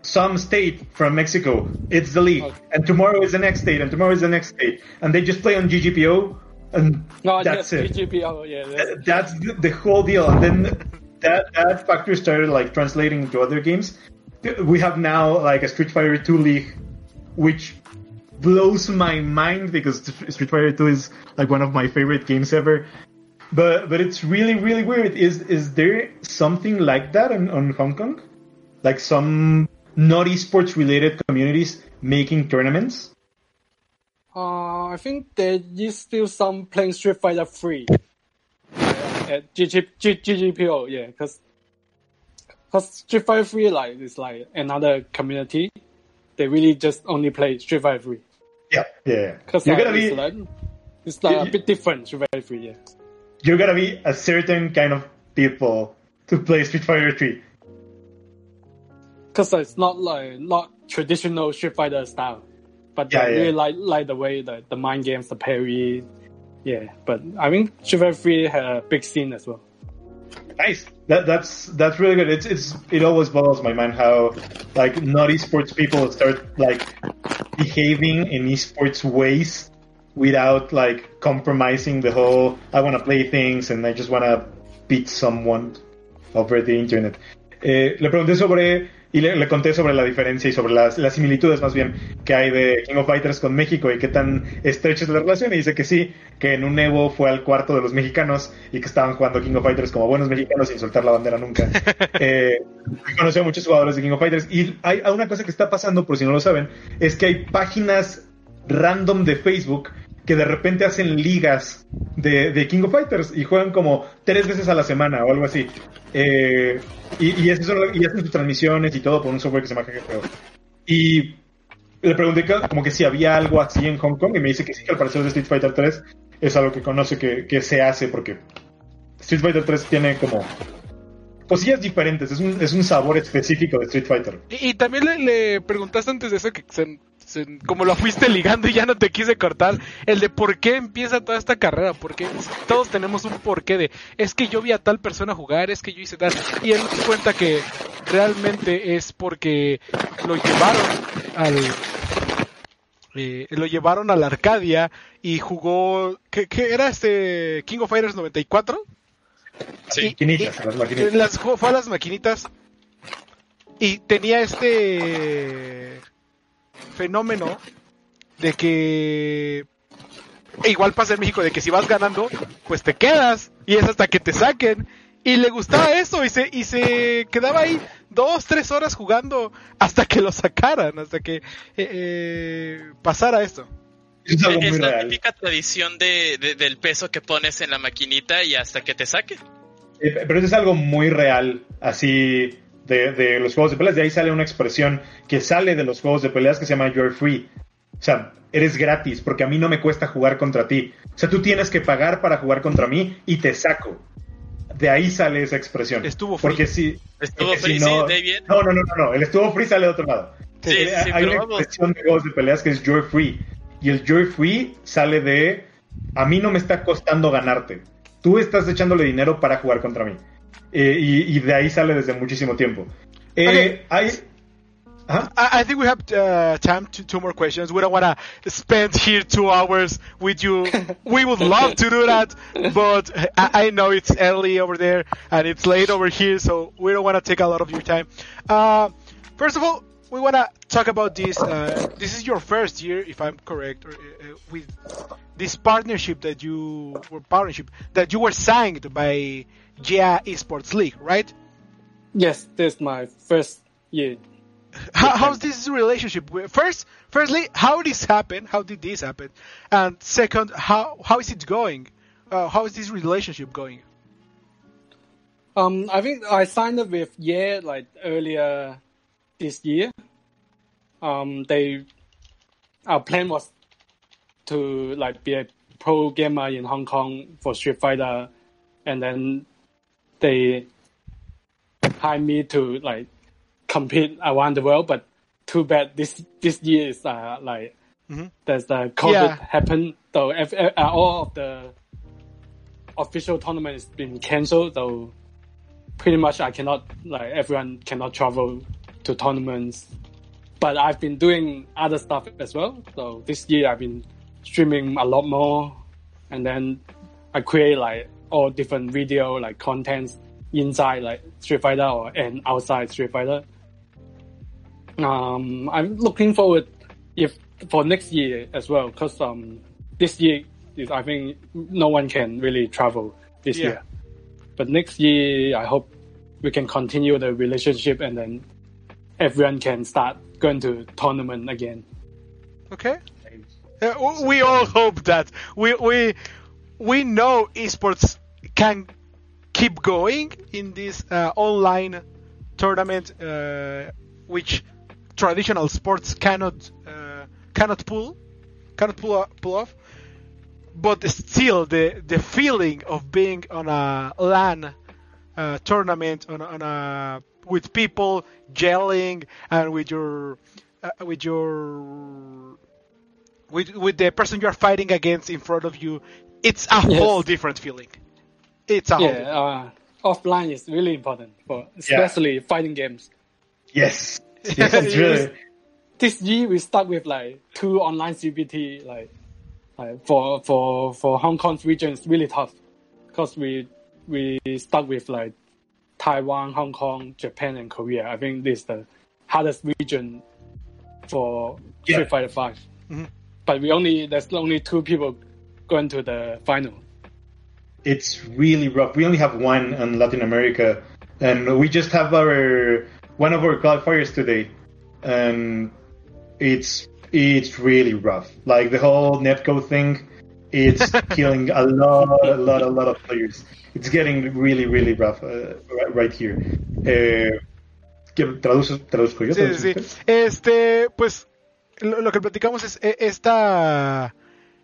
some state from Mexico. It's the league, Okay. and tomorrow is the next state, and tomorrow is the next state, and they just play on GGPO, and No, that's it. GGPO, yeah. that's- That's the, the whole deal, and then that that factor started like translating to other games. We have now like a Street Fighter 2 league, which blows my mind because Street Fighter 2 is like one of my favorite games ever. But but it's really really weird. Is is there something like that on, on Hong Kong? Like some not esports related communities making tournaments? Uh, I think there is still some playing Street Fighter 3 uh, at GG, GGPO, yeah, because Street Fighter 3 like is like another community. They really just only play Street Fighter 3 Yeah, yeah. because You're like, gonna be it's like it's like You- a bit different Street Fighter 3, yeah. you're gonna be a certain kind of people to play Street Fighter 3. Because it's not like not traditional Street Fighter style, but Yeah, I yeah. really like like the way the the mind games, the parry, yeah. But I mean, Street Fighter 3 had a big scene as well. Nice. That that's that's really good. It's it's it always boggles my mind how like not esports people start like behaving in esports ways without like compromising the whole I want to play things and I just want to beat someone over the internet. Eh, le pregunté sobre y le, le conté sobre la diferencia y sobre las, las similitudes más bien que hay de King of Fighters con México y qué tan estrecha es la relación y dice que sí, que en un Evo fue al cuarto de los mexicanos y que estaban jugando King of Fighters como buenos mexicanos sin soltar la bandera nunca. [laughs] eh, conoció a muchos jugadores de King of Fighters y hay hay una cosa que está pasando, por si no lo saben, es que hay páginas random de Facebook que de repente hacen ligas de, de King of Fighters y juegan como tres veces a la semana o algo así. Eh, y, y, eso y hacen sus transmisiones y todo por un software que se llama GGPO. Y le pregunté que- como que si había algo así en Hong Kong y me dice que sí, que al parecer de Street Fighter 3 es algo que conoce que, que se hace porque Street Fighter 3 tiene como cosillas diferentes, es un, es un sabor específico de Street Fighter. Y, y también le, le preguntaste antes de eso que se- como lo fuiste ligando y ya no te quise cortar, el de por qué empieza toda esta carrera, porque todos tenemos un porqué de, es que yo vi a tal persona jugar, es que yo hice tal, y él cuenta que realmente es porque lo llevaron al... eh, lo llevaron a la Arcadia y jugó, ¿qué, qué era este King of Fighters 94? Sí. Maquinitas, las maquinitas. Las, fue a las maquinitas y tenía este fenómeno de que e igual pasa en México de que si vas ganando pues te quedas y es hasta que te saquen y le gustaba eso y se y se quedaba ahí dos tres horas jugando hasta que lo sacaran hasta que eh, eh, pasara esto Es la real. típica tradición de, de- del peso que pones en la maquinita y hasta que te saque. Eh, Pero eso es algo muy real, así de, de los juegos de peleas. De ahí sale una expresión que sale de los juegos de peleas que se llama You're Free. O sea, eres gratis porque a mí no me cuesta jugar contra ti. O sea, tú tienes que pagar para jugar contra mí y te saco. De ahí sale esa expresión. Estuvo free. Porque si. Estuvo free, si no, sí, no, no, no, no, no. El estuvo free sale de otro lado. Sí, Eh, sí, Hay una vamos. expresión de juegos de peleas que es You're Free. Y el You're Free sale de. A mí no me está costando ganarte. Tú estás echándole dinero para jugar contra mí. Eh, y, y de ahí sale desde muchísimo tiempo. Eh, Ok. hay. Ajá. I, I think we have uh, time to two more questions. We don't want to spend here two hours with you. [laughs] We would love to do that, but I, I know it's early over there and it's late over here, so we don't want to take a lot of your time. Uh, first of all, we wanna talk about this. Uh, this is your first year, if I'm correct, or, uh, with this partnership that you were partnership that you were signed by GIA Esports League, right? Yes, this is my first year. How, how's this relationship? First, firstly, how this happened? How did this happen? And second, how how is it going? Uh, how is this relationship going? Um, I think I signed up with Yeah like earlier this year. Um, they our plan was to like be a pro gamer in Hong Kong for Street Fighter, and then they hired me to like compete around the world. But too bad this this year is uh, like Mhm. there's the COVID Yeah. happened. So if, uh, all of the official tournament has been cancelled. So pretty much I cannot like everyone cannot travel to tournaments. But I've been doing other stuff as well. So this year I've been streaming a lot more, and then I create like all different video like contents inside like Street Fighter or and outside Street Fighter. Um, I'm looking forward if for next year as well because um this year is I think no one can really travel this Yeah. year. But next year I hope we can continue the relationship and then everyone can start going to tournament again. Okay. Uh, we all hope that we we we know esports can keep going in this uh, online tournament, uh, which traditional sports cannot uh, cannot pull cannot pull o- pull off. But still, the the feeling of being on a LAN uh, tournament on, on a with people gelling and with your uh, with your with with the person you are fighting against in front of you, it's a Yes. whole different feeling. It's a. Yeah, uh, offline is really important for especially fighting games. Yes. [laughs] Yes, it's really. This year we start with like two online CBT like, like for for for Hong Kong's region it's really tough because we we start with like Taiwan, Hong Kong, Japan, and Korea. I think this is the hardest region for Yeah. Street Fighter 5 Mhm. But we only there's only two people going to the final. It's really rough. We only have one in Latin America, and we just have our one of our qualifiers today, and it's it's really rough. Like the whole netcode thing, it's [laughs] killing a lot, a lot, a lot of players. It's getting really, really rough uh, right, here. Eh, ¿qué- traduzco, traduzco yo? Sí, ¿Traduzco sí, usted? Este, pues, lo, lo que platicamos es esta,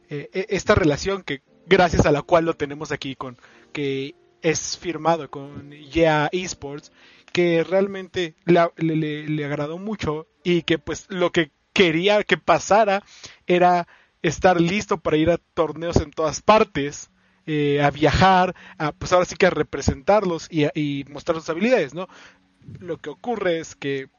eh, esta relación que, gracias a la cual lo tenemos aquí con, que es firmado con Yeah Esports, que realmente le, le- le agradó mucho y que pues lo que quería que pasara era estar listo para ir a torneos en todas partes, eh, a viajar, a, pues ahora sí que a representarlos y, a- y mostrar sus habilidades, ¿no? Lo que ocurre es que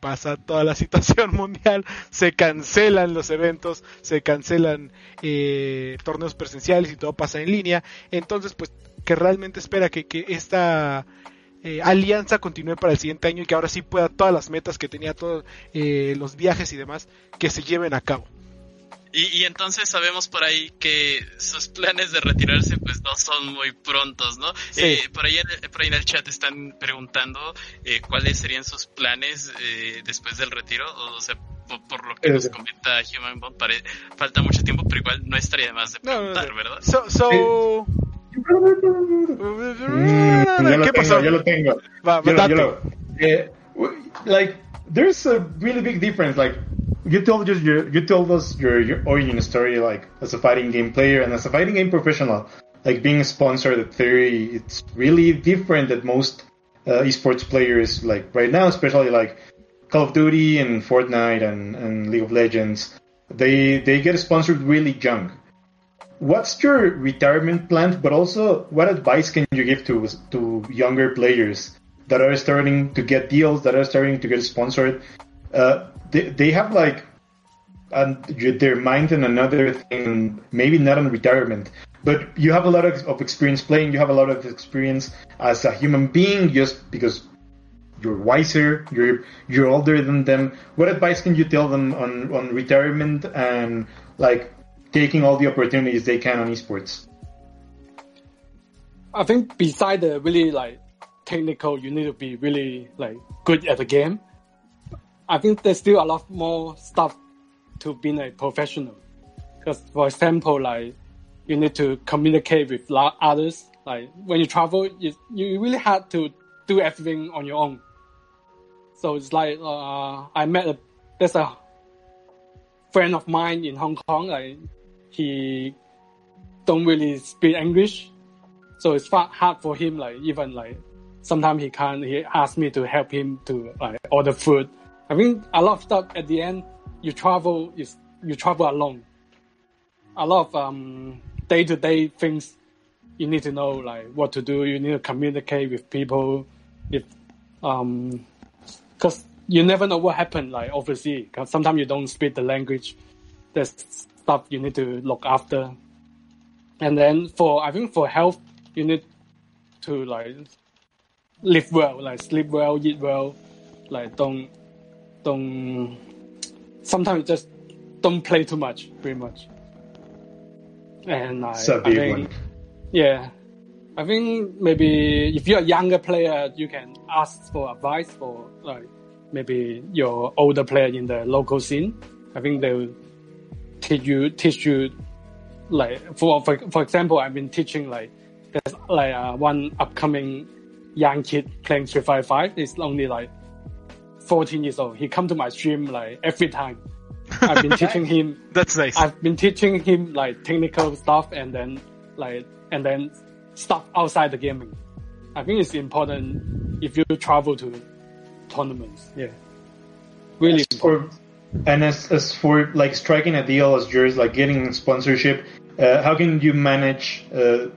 pasa toda la [laughs] situación mundial, se cancelan los eventos, se cancelan eh, torneos presenciales y todo pasa en línea. Entonces, pues, que realmente espera que, que esta eh, alianza continúe para el siguiente año y que ahora sí pueda todas las metas que tenía, todos eh, los viajes y demás, que se lleven a cabo. Y, y entonces sabemos por ahí que sus planes de retirarse pues no son muy prontos, ¿no? Sí. Eh, por, ahí en, por ahí en el chat están preguntando eh, cuáles serían sus planes eh, después del retiro. O sea, por, por lo que Eh, nos comenta Human pare- falta mucho tiempo, pero igual no estaría de más de No, no, preguntar, no. ¿verdad? So, so... Mm, lo ¿Qué tengo, pasó? ya lo tengo. Va, Yo yo lo- eh, like there's a really big difference. Like you told us your you told us your, your origin story, like as a fighting game player and as a fighting game professional. Like being sponsored at Theory, it's really different than most uh, esports players. Like right now, especially like Call of Duty and Fortnite and, and League of Legends, they they get sponsored really young. What's your retirement plan? But also, what advice can you give to to younger players that are starting to get deals, that are starting to get sponsored? Uh, they, they have like and their mind in another thing, maybe not on retirement, but you have a lot of, of experience playing. You have a lot of experience as a human being, just because you're wiser, you're you're older than them. What advice can you tell them on on retirement and like taking all the opportunities they can on esports? I think beside the really like technical, you need to be really like good at the game. I think there's still a lot more stuff to being a professional. Because for example, like you need to communicate with others. Like when you travel, you you really had to do everything on your own. So it's like uh, I met a there's a friend of mine in Hong Kong. Like he don't really speak English, so it's hard for him. Like even like sometimes he can't. He asked me to help him to like order food. I think a lot of stuff at the end you travel is you travel alone. A lot of um day to day things you need to know like what to do. You need to communicate with people. If um, because you never know what happened like overseas. Because sometimes you don't speak the language. There's stuff you need to look after. And then for I think for health, you need to like live well, like sleep well, eat well, like don't don't sometimes just don't play too much, pretty much. And I, It's I think, one. yeah, I think maybe if you're a younger player, you can ask for advice for like maybe your older player in the local scene. I think they'll teach you teach you like for for for example, I've been teaching like there's like uh, one upcoming young kid playing Street Fighter Five. He's only like 14 years old. He come to my stream like every time. I've been [laughs] teaching him That's nice. I've been teaching him like technical stuff and then like and then stuff outside the gaming. I think it's important if you travel to tournaments. Yeah, really. As for, and as, as for like striking a deal as yours, like getting sponsorship, uh, how can you manage uh,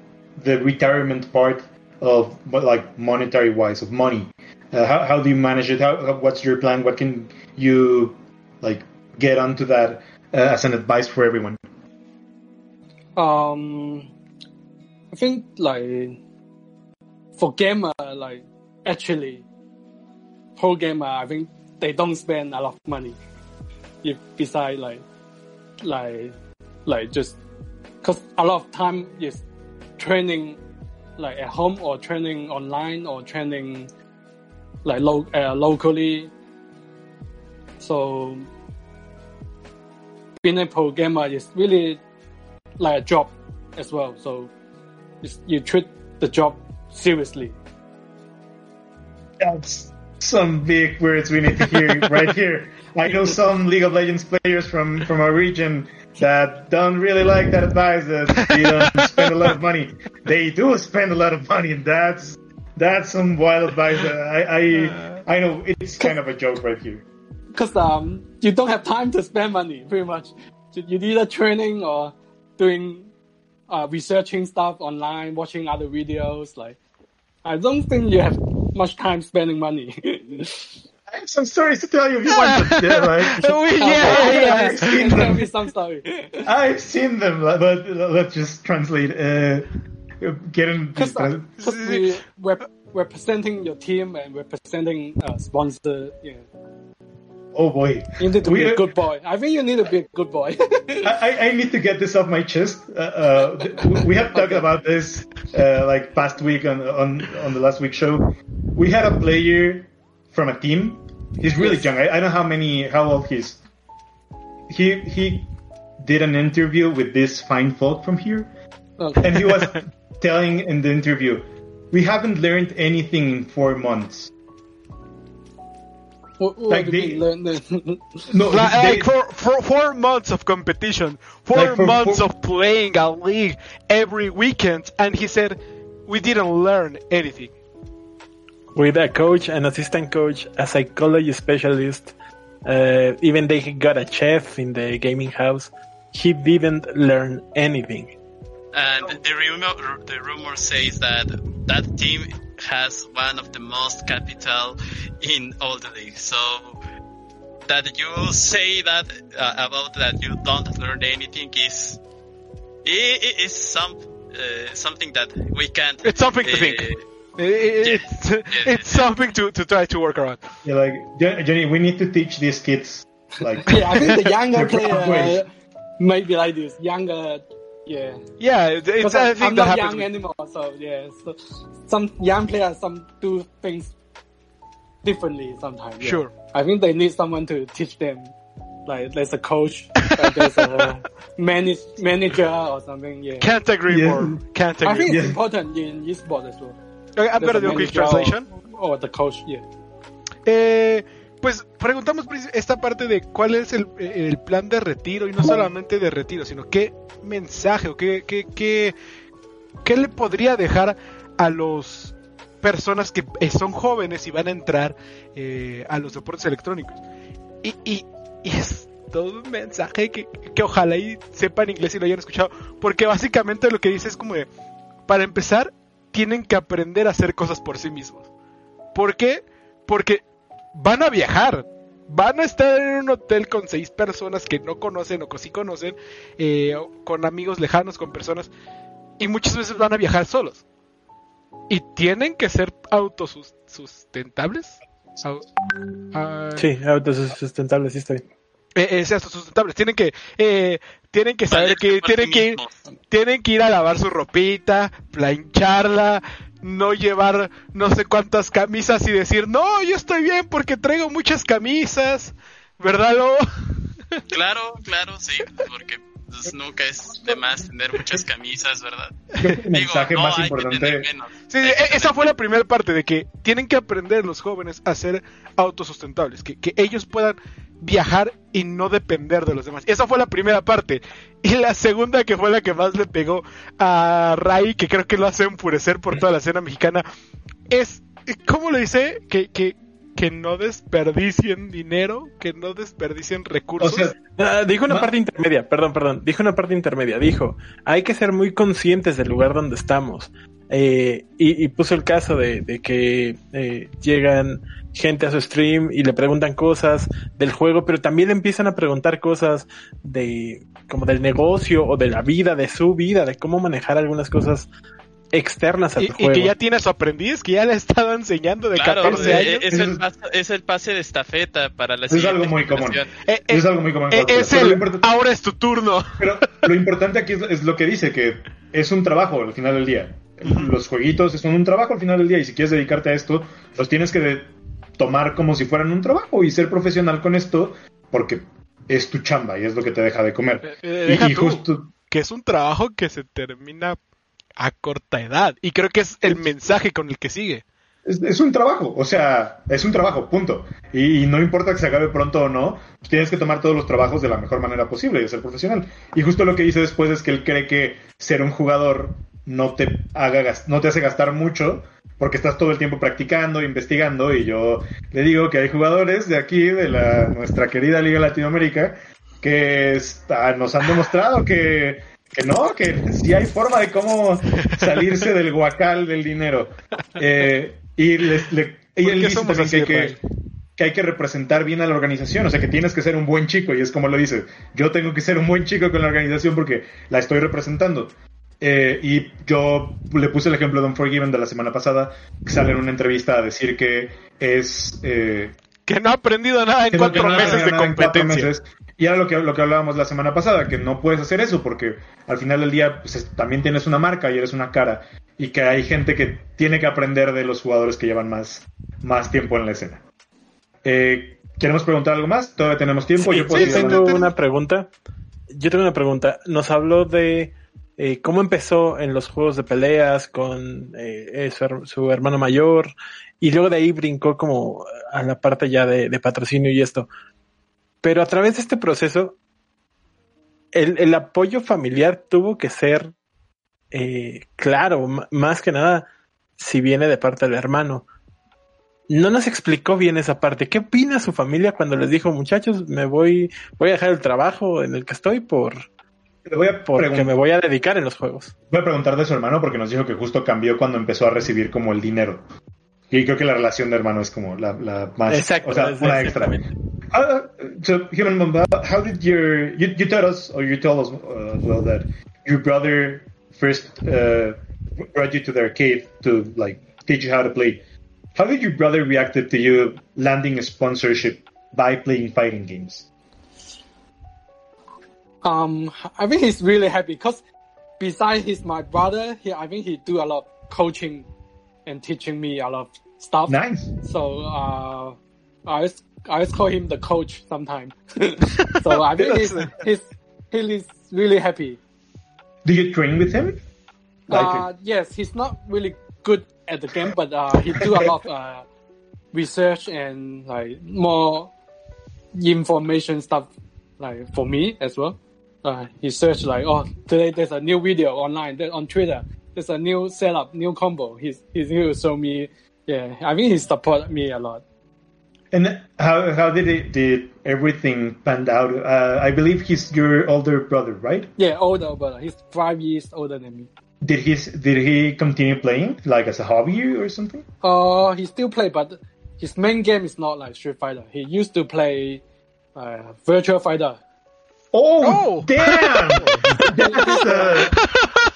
the retirement part of but like monetary wise of money? Uh, how, how do you manage it? How, how- what's your plan? What can you like get onto that uh, as an advice for everyone? Um, I think like for gamer, like actually, pro gamer, I think they don't spend a lot of money. If beside like, like, like just, cause a lot of time is training, like at home or training online or training, like lo- uh, locally. So being a pro gamer is really like a job as well. So it's, you treat the job seriously. That's some big words we need to hear right [laughs] here. I know some League of Legends players from, from our region that don't really like that advice that they don't spend a lot of money. They do spend a lot of money, and that's that's some wild advice. That I I I know it's kind of a joke right here. Because um, you don't have time to spend money, pretty much. You you either training or doing uh, researching stuff online, watching other videos. Like, I don't think you have much time spending money. I have some stories to tell you if you want to. [laughs] Yeah, like, [laughs] Oh, yeah, yeah. I've seen Tell them. me some story. I've seen them, but let's just translate. Uh, getting Because we rep- representing your team and representing uh, sponsor. Yeah. oh boy, You need to We- be a good boy. I think you need to be a good boy. [laughs] I, I- need to get this off my chest. Uh, uh, we have talked about this uh, like past week on, on on the last week show. We had a player from a team. He's really Yes. young. I, I don't know how many how old he is. He he did an interview with this fine folk from here, Okay. and he was [laughs] telling in the interview, "We haven't learned anything in four months." What, what like do the- you learn the- [laughs] No, Like, they- like for, for four months of competition, four Like for months four- of playing a league every weekend, and he said we didn't learn anything. with a coach, an assistant coach, a psychology specialist, uh, even they got a chef in the gaming house. He didn't learn anything. And the rumor, the rumor says that that team has one of the most capital in all the league. So that you say that uh, about that you don't learn anything is i- i- some uh, something that we can't. It's something to uh, think. It's, it's something to, to try to work around. You're like, "Jo- Johnny, we need to teach these kids like [laughs] Yeah, I think the younger [laughs] The proper player way. might be like this. Younger, yeah. Yeah, it's, it's Because I I'm, that not happens. young with- anymore, so yeah. So some young players some do things differently sometimes. yeah. Sure. I think they need someone to teach them. Like there's a coach, like there's a [laughs] manage, manager or something. Yeah. Can't agree Yeah. more. Can't agree. I agree. think it's important in esports as well. Okay, I'm There's gonna a do a quick translation. Or, or the coach, yeah. Eh, pues preguntamos esta parte de cuál es el, el plan de retiro y no solamente de retiro, sino qué mensaje o qué, qué, qué, qué le podría dejar a los personas que son jóvenes y van a entrar eh, a los deportes electrónicos. Y, y, y es todo un mensaje que, que ojalá y sepan inglés y lo hayan escuchado, porque básicamente lo que dice es como de, para empezar, tienen que aprender a hacer cosas por sí mismos. ¿Por qué? Porque van a viajar. Van a estar en un hotel con seis personas que no conocen o que sí conocen, eh, con amigos lejanos, con personas, y muchas veces van a viajar solos. Y tienen que ser autosustentables. Au- Sí, autosustentable, sí está bien. eh, eh, sean autosustentables. Tienen que, eh, tienen que saber que tienen que ir, tienen que ir a lavar su ropita, plancharla, no llevar no sé cuántas camisas y decir, no, yo estoy bien porque traigo muchas camisas, ¿verdad, Lobo? [laughs] Claro, claro, sí, porque pues, nunca es de más tener muchas camisas, ¿verdad? que el mensaje no, más hay que tener importante. menos. Sí, Hay e- que esa tener fue la primera parte de que tienen que aprender los jóvenes a ser autosustentables, que, que ellos puedan viajar y no depender de los demás. Esa fue la primera parte. Y la segunda, que fue la que más le pegó a Ray, que creo que lo hace enfurecer por toda la escena mexicana, es, ¿cómo le dice? Que, que, que no desperdicien dinero, que no desperdicien O recursos. sea, Ah, dijo una parte intermedia, perdón, perdón. Dijo una parte intermedia. Dijo, hay que ser muy conscientes del lugar donde estamos. Eh, y, y puso el caso de, de que eh, llegan gente a su stream y le preguntan cosas del juego, pero también le empiezan a preguntar cosas de como del negocio o de la vida, de su vida, de cómo manejar algunas cosas externas a y, tu y juego. que ya tiene a su aprendiz, que ya le ha estado enseñando de Claro, 14 eh, años. es, el pase, es el pase de estafeta para la Es algo muy común. Eh, eh, es algo muy común. eh, es el, ahora es tu turno. Pero lo importante aquí es, es lo que dice, que es un trabajo al final del día. Los jueguitos son un trabajo al final del día y si quieres dedicarte a esto, los tienes que de- tomar como si fueran un trabajo y ser profesional con esto porque es tu chamba y es lo que te deja de comer. Eh, eh, Y- deja y tú, justo que es un trabajo que se termina a corta edad. Y creo que es el mensaje con el que sigue. es, es un trabajo, o sea, es un trabajo, punto. Y, y no importa que se acabe pronto o no, tienes que tomar todos los trabajos de la mejor manera posible y ser profesional. Y justo lo que dice después es que él cree que ser un jugador no te haga no te hace gastar mucho porque estás todo el tiempo practicando, investigando y yo le digo que hay jugadores de aquí de la nuestra querida Liga Latinoamérica que está- nos han demostrado que que no, que sí hay forma de cómo salirse del guacal del dinero. Eh, y les- le- y ¿Por él dice también que hay que, que hay que representar bien a la organización, o sea que tienes que ser un buen chico, y es como lo dice, yo tengo que ser un buen chico con la organización porque la estoy representando. Eh, y yo le puse el ejemplo de Unforgiven de la semana pasada, que sale en una entrevista a decir que es... eh, Que no ha aprendido nada en cuatro no meses de competencia. meses. Y era lo que, lo que hablábamos la semana pasada, que no puedes hacer eso porque al final del día pues, es- también tienes una marca y eres una cara. Y que hay gente que tiene que aprender de los jugadores que llevan más, más tiempo en la escena. Eh, ¿Queremos preguntar algo más? Todavía tenemos tiempo. Sí, Yo puedo sí, tengo una pregunta. Yo tengo una pregunta. Nos habló de eh, cómo empezó en los juegos de peleas con eh, su, her- su hermano mayor y luego de ahí brincó como a la parte ya de, de patrocinio y esto. Pero a través de este proceso, el, apoyo familiar tuvo que ser eh, claro, más que nada si viene de parte del hermano no nos explicó bien esa parte. ¿Qué opina su familia cuando les dijo, muchachos, me voy, voy a dejar el trabajo en el que estoy por Le voy a, porque me voy a dedicar en los juegos? voy a preguntar de su hermano porque nos dijo que justo cambió cuando empezó a recibir como el dinero. Y creo que la relación de hermano es como la, la más... Exacto, o sea, una extra. Uh, so, Human Mamba, how did your you, you told us or you told us uh, well that your brother first uh, brought you to the arcade to like teach you how to play. How did your brother reacted to you landing a sponsorship by playing fighting games? Um, I think he's really happy because besides he's my brother, he I think he do a lot of coaching and teaching me a lot of stuff. Nice. So uh, I always I always call him the coach sometimes. [laughs] so I [laughs] think he's, he's he is really happy. Do you train with him? Like, Uh, yes, he's not really good at the game, but uh, he do a lot of uh, research and like more information stuff like for me as well. Uh, he search like, oh, today there's a new video online there on Twitter. There's a new setup, new combo. He's he's here to show me. Yeah, I think he supported me a lot. and how how did it did everything panned out? Uh, I believe he's your older brother, right? Yeah, older brother. He's five years older than me. Did he did he continue playing like as a hobby or something? Uh, he still play, but his main game is not like Street Fighter. He used to play uh, Virtual Fighter. Oh, Oh. damn! [laughs] That's, uh,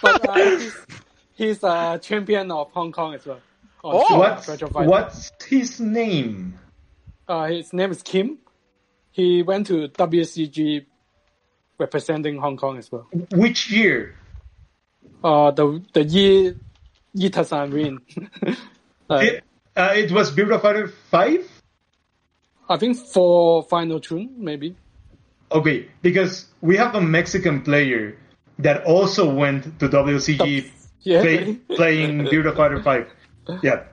but uh, he's, he's a champion of Hong Kong as well. on Oh, what's what's his name? Uh, his name is Kim. He went to WCG representing Hong Kong as well. Which year? Uh, the the year Ita-san win. [laughs] Uh, It, uh, it was Virtua Fighter Five. I think for final tune maybe. Okay, because we have a Mexican player that also went to WCG Yeah. play, playing [laughs] Virtua Fighter Five. Yeah,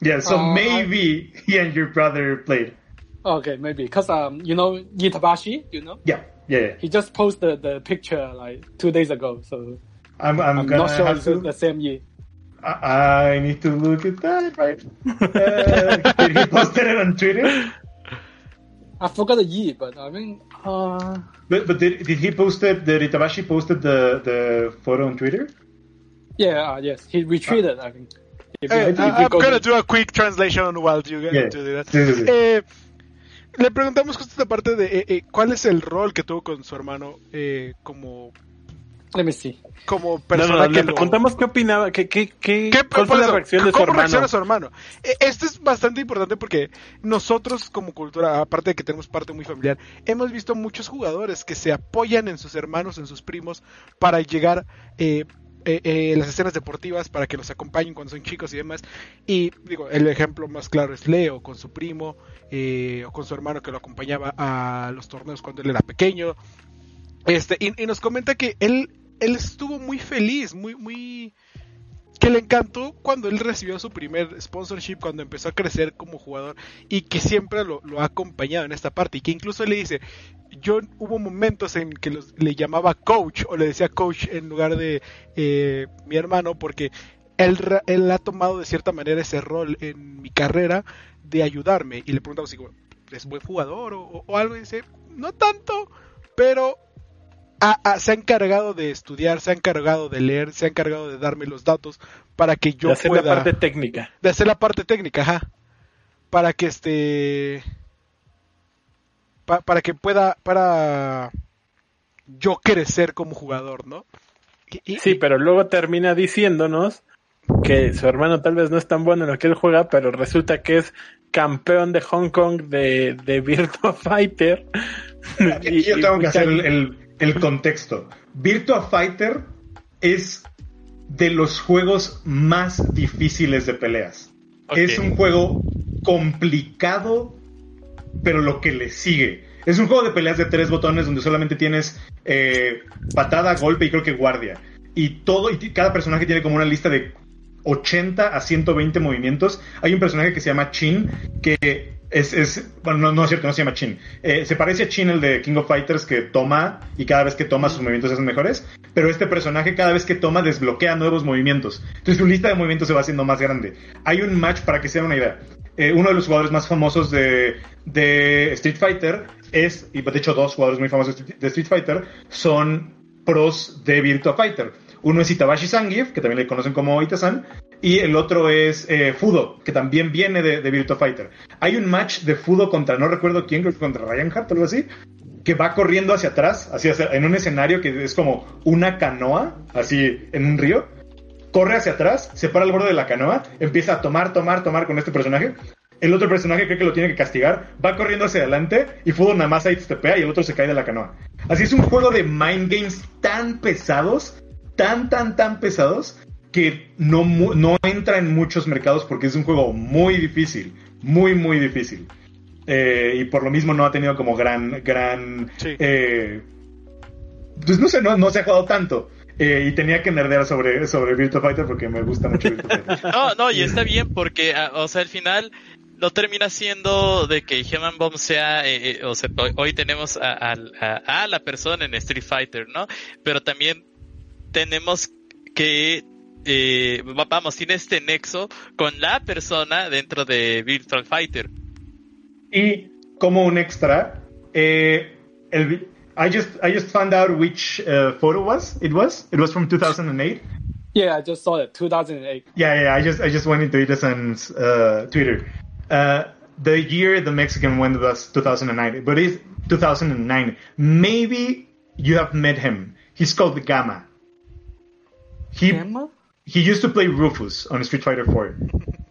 yeah. So Uh, maybe he and your brother played. Okay, maybe because um you know Itabashi, you know Yeah, yeah. yeah. he just posted the picture like two days ago, so I'm I'm, I'm not sure it's to. the same year. I, I need to look at that. Right? Uh, did he post it on Twitter? [laughs] I forgot the year, but I mean, uh, But but did, did he post it? Did Itabashi posted the the photo on Twitter? yeah, uh, yes, he retreated. I think. If Eh, I'm go gonna to- do a quick translation while you get Yeah. to do that. Sí, sí, sí. Eh, le preguntamos justo esta parte de eh, eh, cuál es el rol que tuvo con su hermano eh, como Let me see. como No, persona no, que le lo- preguntamos qué opinaba, qué, qué, qué, ¿Qué- cuál fue la reacción de su ¿Cómo hermano. reacciona su hermano? Eh, Esto es bastante importante porque nosotros como cultura, aparte de que tenemos parte muy familiar, hemos visto muchos jugadores que se apoyan en sus hermanos, en sus primos, para llegar eh, eh, eh, las escenas deportivas, para que los acompañen cuando son chicos y demás. Y digo, el ejemplo más claro es Leo con su primo eh, o con su hermano que lo acompañaba a los torneos cuando él era pequeño. Este, y, y nos comenta que él, él estuvo muy feliz, muy, muy, que le encantó cuando él recibió su primer sponsorship, cuando empezó a crecer como jugador y que siempre lo, ha acompañado en esta parte. Y que incluso le dice, yo hubo momentos en que le llamaba coach o le decía coach en lugar de eh, mi hermano porque él, él ha tomado de cierta manera ese rol en mi carrera de ayudarme. Y le preguntaba si es buen jugador o- o algo y dice, no tanto, pero ha- ha- se ha encargado de estudiar, se ha encargado de leer, se ha encargado de darme los datos para que yo de hacer pueda la parte técnica. de hacer la parte técnica, ajá, para que este pa- para que pueda para yo crecer como jugador, ¿no? Y- y- Sí, pero luego termina diciéndonos que su hermano tal vez no es tan bueno en lo que él juega, pero resulta que es campeón de Hong Kong de, de Virtua [laughs] Fighter. Aquí yo tengo y- que hacer el, el- el contexto. Virtua Fighter es de los juegos más difíciles de peleas. Es un juego complicado, pero lo que le sigue. Es un juego de peleas de tres botones donde solamente tienes eh, patada, golpe y creo que guardia. Y todo, y cada personaje tiene como una lista de 80 a 120 movimientos. Hay un personaje que se llama Chin, que es, es bueno, no, no es cierto, no se llama Chin. Eh, se parece a Chin, el de King of Fighters, que toma y cada vez que toma sus movimientos se hacen mejores. Pero este personaje cada vez que toma desbloquea nuevos movimientos. Entonces su lista de movimientos se va haciendo más grande. Hay un match, para que se den una idea. Eh, uno de los jugadores más famosos de, de Street Fighter es, y de hecho dos jugadores muy famosos de Street Fighter, son pros de Virtua Fighter. Uno es Itabashi Zangief, que también le conocen como Ita-san, y el otro es eh, Fudo, que también viene de, de Virtua Fighter. Hay un match de Fudo contra, no recuerdo quién, contra Ryan Hart o algo así, que va corriendo hacia atrás, hacia, en un escenario que es como una canoa, así en un río, corre hacia atrás, se para al borde de la canoa, empieza a tomar, tomar, tomar con este personaje. El otro personaje cree que lo tiene que castigar, va corriendo hacia adelante y Fudo nada más ahí y el otro se cae de la canoa. Así es un juego de mind games tan pesados, tan, tan, tan pesados, que no, no entra en muchos mercados porque es un juego muy difícil, muy, muy difícil. Eh, y por lo mismo no ha tenido como gran, gran... Sí. eh, pues no sé, no, no se ha jugado tanto. Eh, y tenía que nerdear sobre, sobre Virtua Fighter porque me gusta mucho Virtua Fighter. [laughs] No, no, y está bien porque, ah, o sea, al final no termina siendo de que Human Bomb sea, eh, eh, o sea, hoy, tenemos a, al- a- a la persona en Street Fighter, ¿no? Pero también tenemos que, eh, va- vamos, tiene este nexo con la persona dentro de Virtual Fighter. Y como un extra, eh, el, vi- I just I just found out which uh, photo was it was. It was from 2008. Yeah, I just saw it. 2008. Yeah, yeah. I just I just went into Edison's uh, Twitter. Uh, the year the Mexican went was 2009, but it's 2009. Maybe you have met him. He's called Gamma. He he used to play Rufus on Street Fighter 4.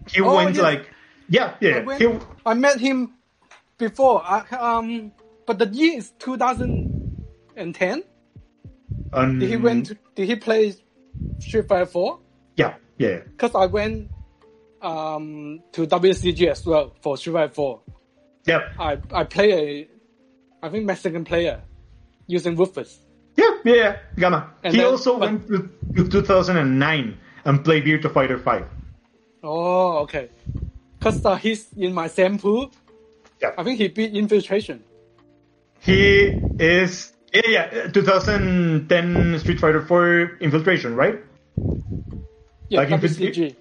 He Oh, went yes. like yeah I, yeah. went- He, I met him before. I, um, but the year is 2010. on, Did he went? To, did he play Street Fighter 4? Yeah yeah. yeah. Because I went um, to WCG as well for Street Fighter 4. Yep. I I play a, I think Mexican player using Rufus. Yeah, yeah, yeah, Gamma. And he then- also but- went to, to 2009 and played Virtua Fighter 5. Oh, okay. Because uh, he's in my same pool. Yeah. I think he beat Infiltration. He is, yeah, yeah, 2010 Street Fighter 4 Infiltration, right? Yeah, Like Infil- WCG.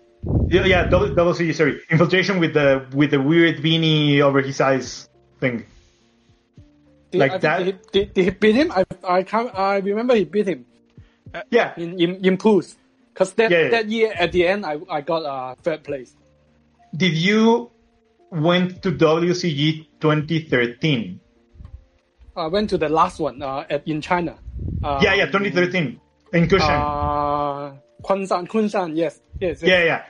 Yeah, yeah, double, double C, sorry. Infiltration with the with the weird beanie over his eyes thing. Did, Like I that? Did he, did, did he beat him? I I can't. I remember he beat him Yeah, in in, in pools. Because that, Yeah, yeah. that year at the end, I, I got uh, third place. did you went to WCG 2013? I went to the last one uh, at in China. Uh, yeah, yeah, 2013 in Kushan. Uh, Kunshan, Kunshan, yes, yes, yes. yeah, yeah.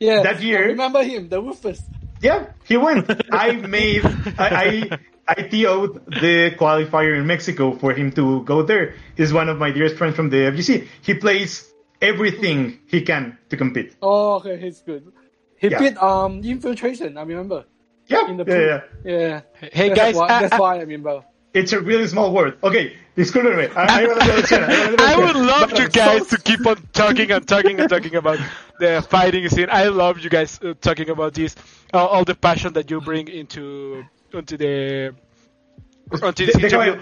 yes. that year- I remember him, the Rufus. Yeah, he went. [laughs] I made, I, I, I TO'd the qualifier in Mexico for him to go there. He's one of my dearest friends from the FGC. He plays everything he can to compete. Oh, okay, he's good. He Yeah. beat um infiltration. I remember Yeah, in the yeah, yeah. yeah. Hey That's guys, why, I- that's I- why I remember. It's a really small word. Okay, discúlpeme. I, I, [laughs] I, I would love you guys to keep on talking and talking and talking about the fighting scene. I love you guys uh, talking about this, all, all the passion that you bring into the onto Déjame.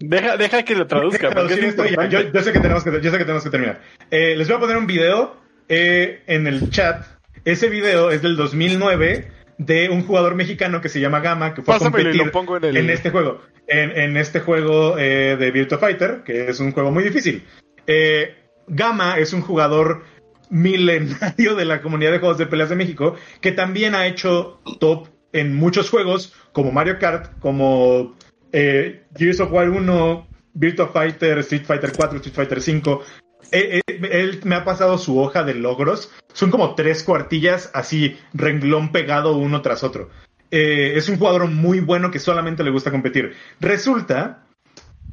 Deja, deja que lo traduzca. Porque es esto, yo, yo sé que tenemos que, yo sé que tenemos que terminar. Eh, les voy a poner un video eh, en el chat. Ese video es del 2009 de un jugador mexicano que se llama Gama, que fue Pásamelo a competir lo pongo en el- este juego. En, en este juego eh, de Virtua Fighter, que es un juego muy difícil. Eh, Gama es un jugador milenario de la comunidad de juegos de peleas de México, que también ha hecho top en muchos juegos, como Mario Kart, como eh, Gears of War 1, Virtua Fighter, Street Fighter 4, Street Fighter 5. Eh, eh, él me ha pasado su hoja de logros. Son como tres cuartillas así, renglón pegado uno tras otro. Eh, es un jugador muy bueno que solamente le gusta competir. Resulta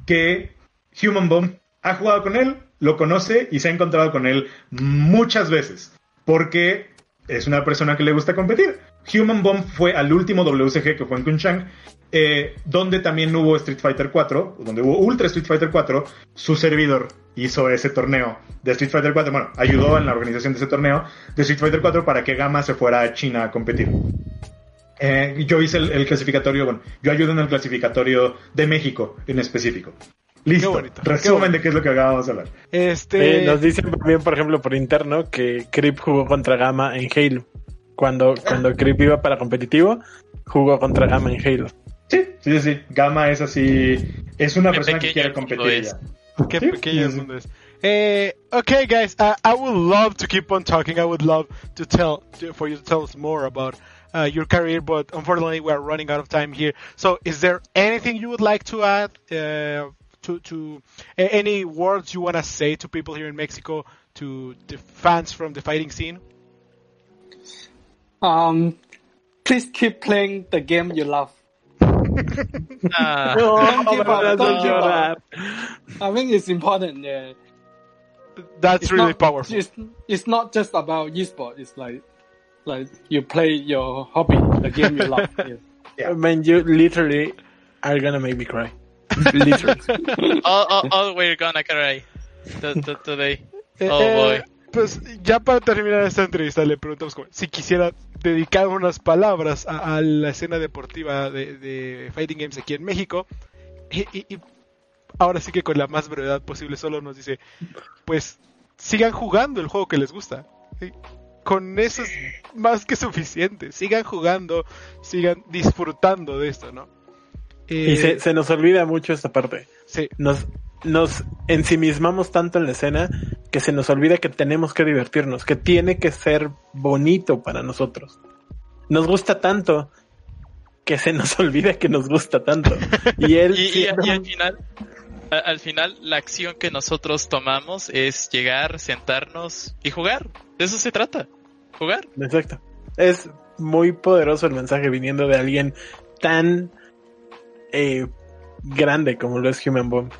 que Human Bomb ha jugado con él, lo conoce y se ha encontrado con él muchas veces. Porque es una persona que le gusta competir. Human Bomb fue al último WCG que fue en Kunshan, eh, donde también hubo Street Fighter 4, donde hubo Ultra Street Fighter 4. Su servidor hizo ese torneo de Street Fighter 4. Bueno, ayudó en la organización de ese torneo de Street Fighter 4 para que Gama se fuera a China a competir. Eh, yo hice el, el clasificatorio, bueno, yo ayudo en el clasificatorio de México en específico. Listo. bonito, qué Resumen bonito. de qué es lo que acabamos de hablar. Este, Eh, nos dicen también, por ejemplo, por interno, que Creep jugó contra Gama en Halo. Cuando, cuando Creep iba para competitivo, jugó contra Gama en Halo. Sí, sí, sí, sí. Gama es así. Es una Qué persona que quiere competir. es. Qué Sí, pequeño sí, sí. mundo es. Eh, okay, guys, uh, I would love to keep on talking. I would love to tell to, for you to tell us more about uh, your career, but unfortunately, we are running out of time here. So, is there anything you would like to add uh, to to a- any words you want to say to people here in Mexico to the fans from the fighting scene? Um, please keep playing the game you love. Ah, Don't give up, don't give up. I think it's important. Yeah, That's it's really not, powerful. It's, it's not just about esports. It's like like you play your hobby, the game you love. [laughs] Yeah. Man, you literally are gonna make me cry. literally. [laughs] all, all, all we're gonna cry t- t- today. Eh, Oh, eh, boy. Pues ya para terminar esta entrevista le preguntamos como si quisiera dedicar unas palabras a, a la escena deportiva de, de Fighting Games aquí en México. Y, y- y ahora sí que con la más brevedad posible solo nos dice, pues sigan jugando el juego que les gusta. ¿sí? Con eso es más que suficiente. Sigan jugando, sigan disfrutando de esto, ¿no? Y Eh, se, se nos olvida mucho esta parte. sí. Nos, nos ensimismamos tanto en la escena que se nos olvida que tenemos que divertirnos, que tiene que ser bonito para nosotros. Nos gusta tanto que se nos [laughs] olvida que nos gusta tanto. Y [laughs] él Y, y- siendo- y al final, al final, la acción que nosotros tomamos es llegar, sentarnos y jugar. De eso se trata. Jugar. Exacto. Es muy poderoso el mensaje viniendo de alguien tan eh, grande como lo es Human Bomb.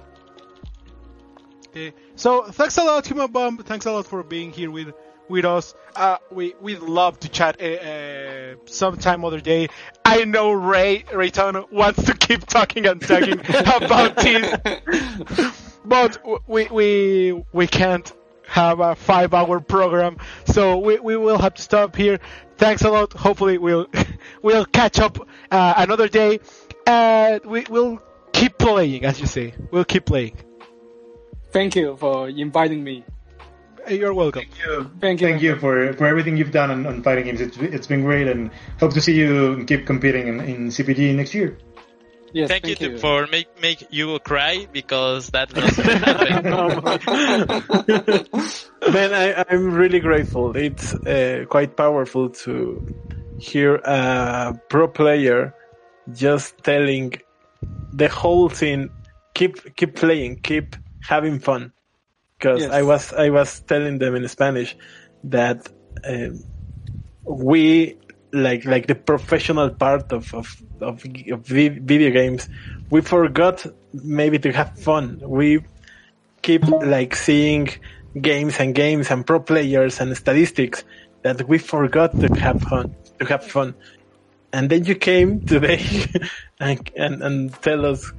Okay. So thanks a lot, Human Bomb. Thanks a lot for being here with with us. Uh, we we'd love to chat uh, uh, sometime other day. I know Ray Rayton wants to keep talking and talking [laughs] about this, but we we we can't have a five hour program, so we, we will have to stop here. Thanks a lot. Hopefully we'll [laughs] we'll catch up uh, another day, and we will keep playing, as you say. We'll keep playing. Thank you for inviting me. You're welcome. Thank you. Thank you for, for everything you've done on, on fighting games. It's, it's been great, and hope to see you keep competing in, in CPG next year. Yes, Thank, thank, you, for make make you cry because that doesn't happen. [laughs] Man, I, I'm really grateful. It's uh, quite powerful to hear a pro player just telling the whole thing. keep keep playing, keep having fun. Because Yes. I was I was telling them in Spanish that um, we like like the professional part of of, of, of video games, we forgot maybe to have fun. We keep like seeing games and games and pro players and statistics that we forgot to have fun to have fun and then you came today [laughs] and, and and tell us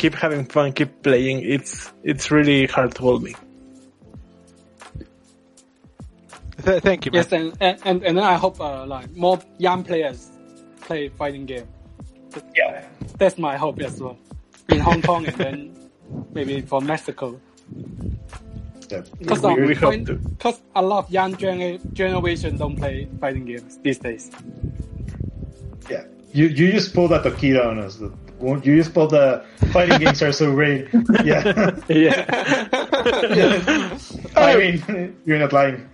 keep having fun keep playing it's it's really heartwarming Th- thank you. Man. Yes, and and and, and then I hope uh, like more young players play fighting game. Yeah. That's my hope as well. In Hong Kong and then maybe for Mexico. yeah. Because We- we hope to. because a lot of young gener- generation don't play fighting games these days. Yeah. You you just pulled a Tokido on us. The- You just pulled the fighting [laughs] games are so great. Yeah. [laughs] yeah [laughs] I mean, you're not lying.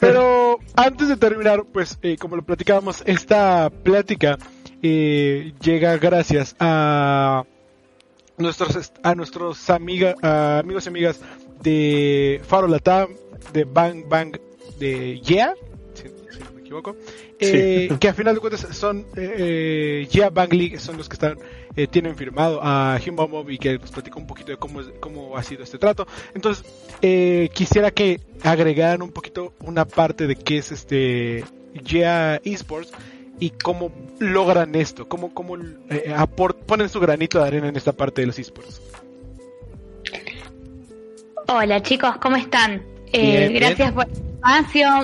Pero antes de terminar, pues eh, como lo platicábamos, esta plática eh, llega gracias a nuestros est- a nuestros amiga, a amigos y amigas de Faro Latam, de Bang Bang de Yeah, equivoco, eh, [laughs] que a final de cuentas son eh, eh, Yeah Bang League, son los que están eh, tienen firmado a Human Mob y que nos platica un poquito de cómo, es- cómo ha sido este trato. Entonces, eh, quisiera que agregaran un poquito una parte de qué es este Yeah Esports y cómo logran esto, cómo, cómo eh, aport- ponen su granito de arena en esta parte de los esports. Hola chicos, ¿cómo están? Eh, Bien, bien. gracias por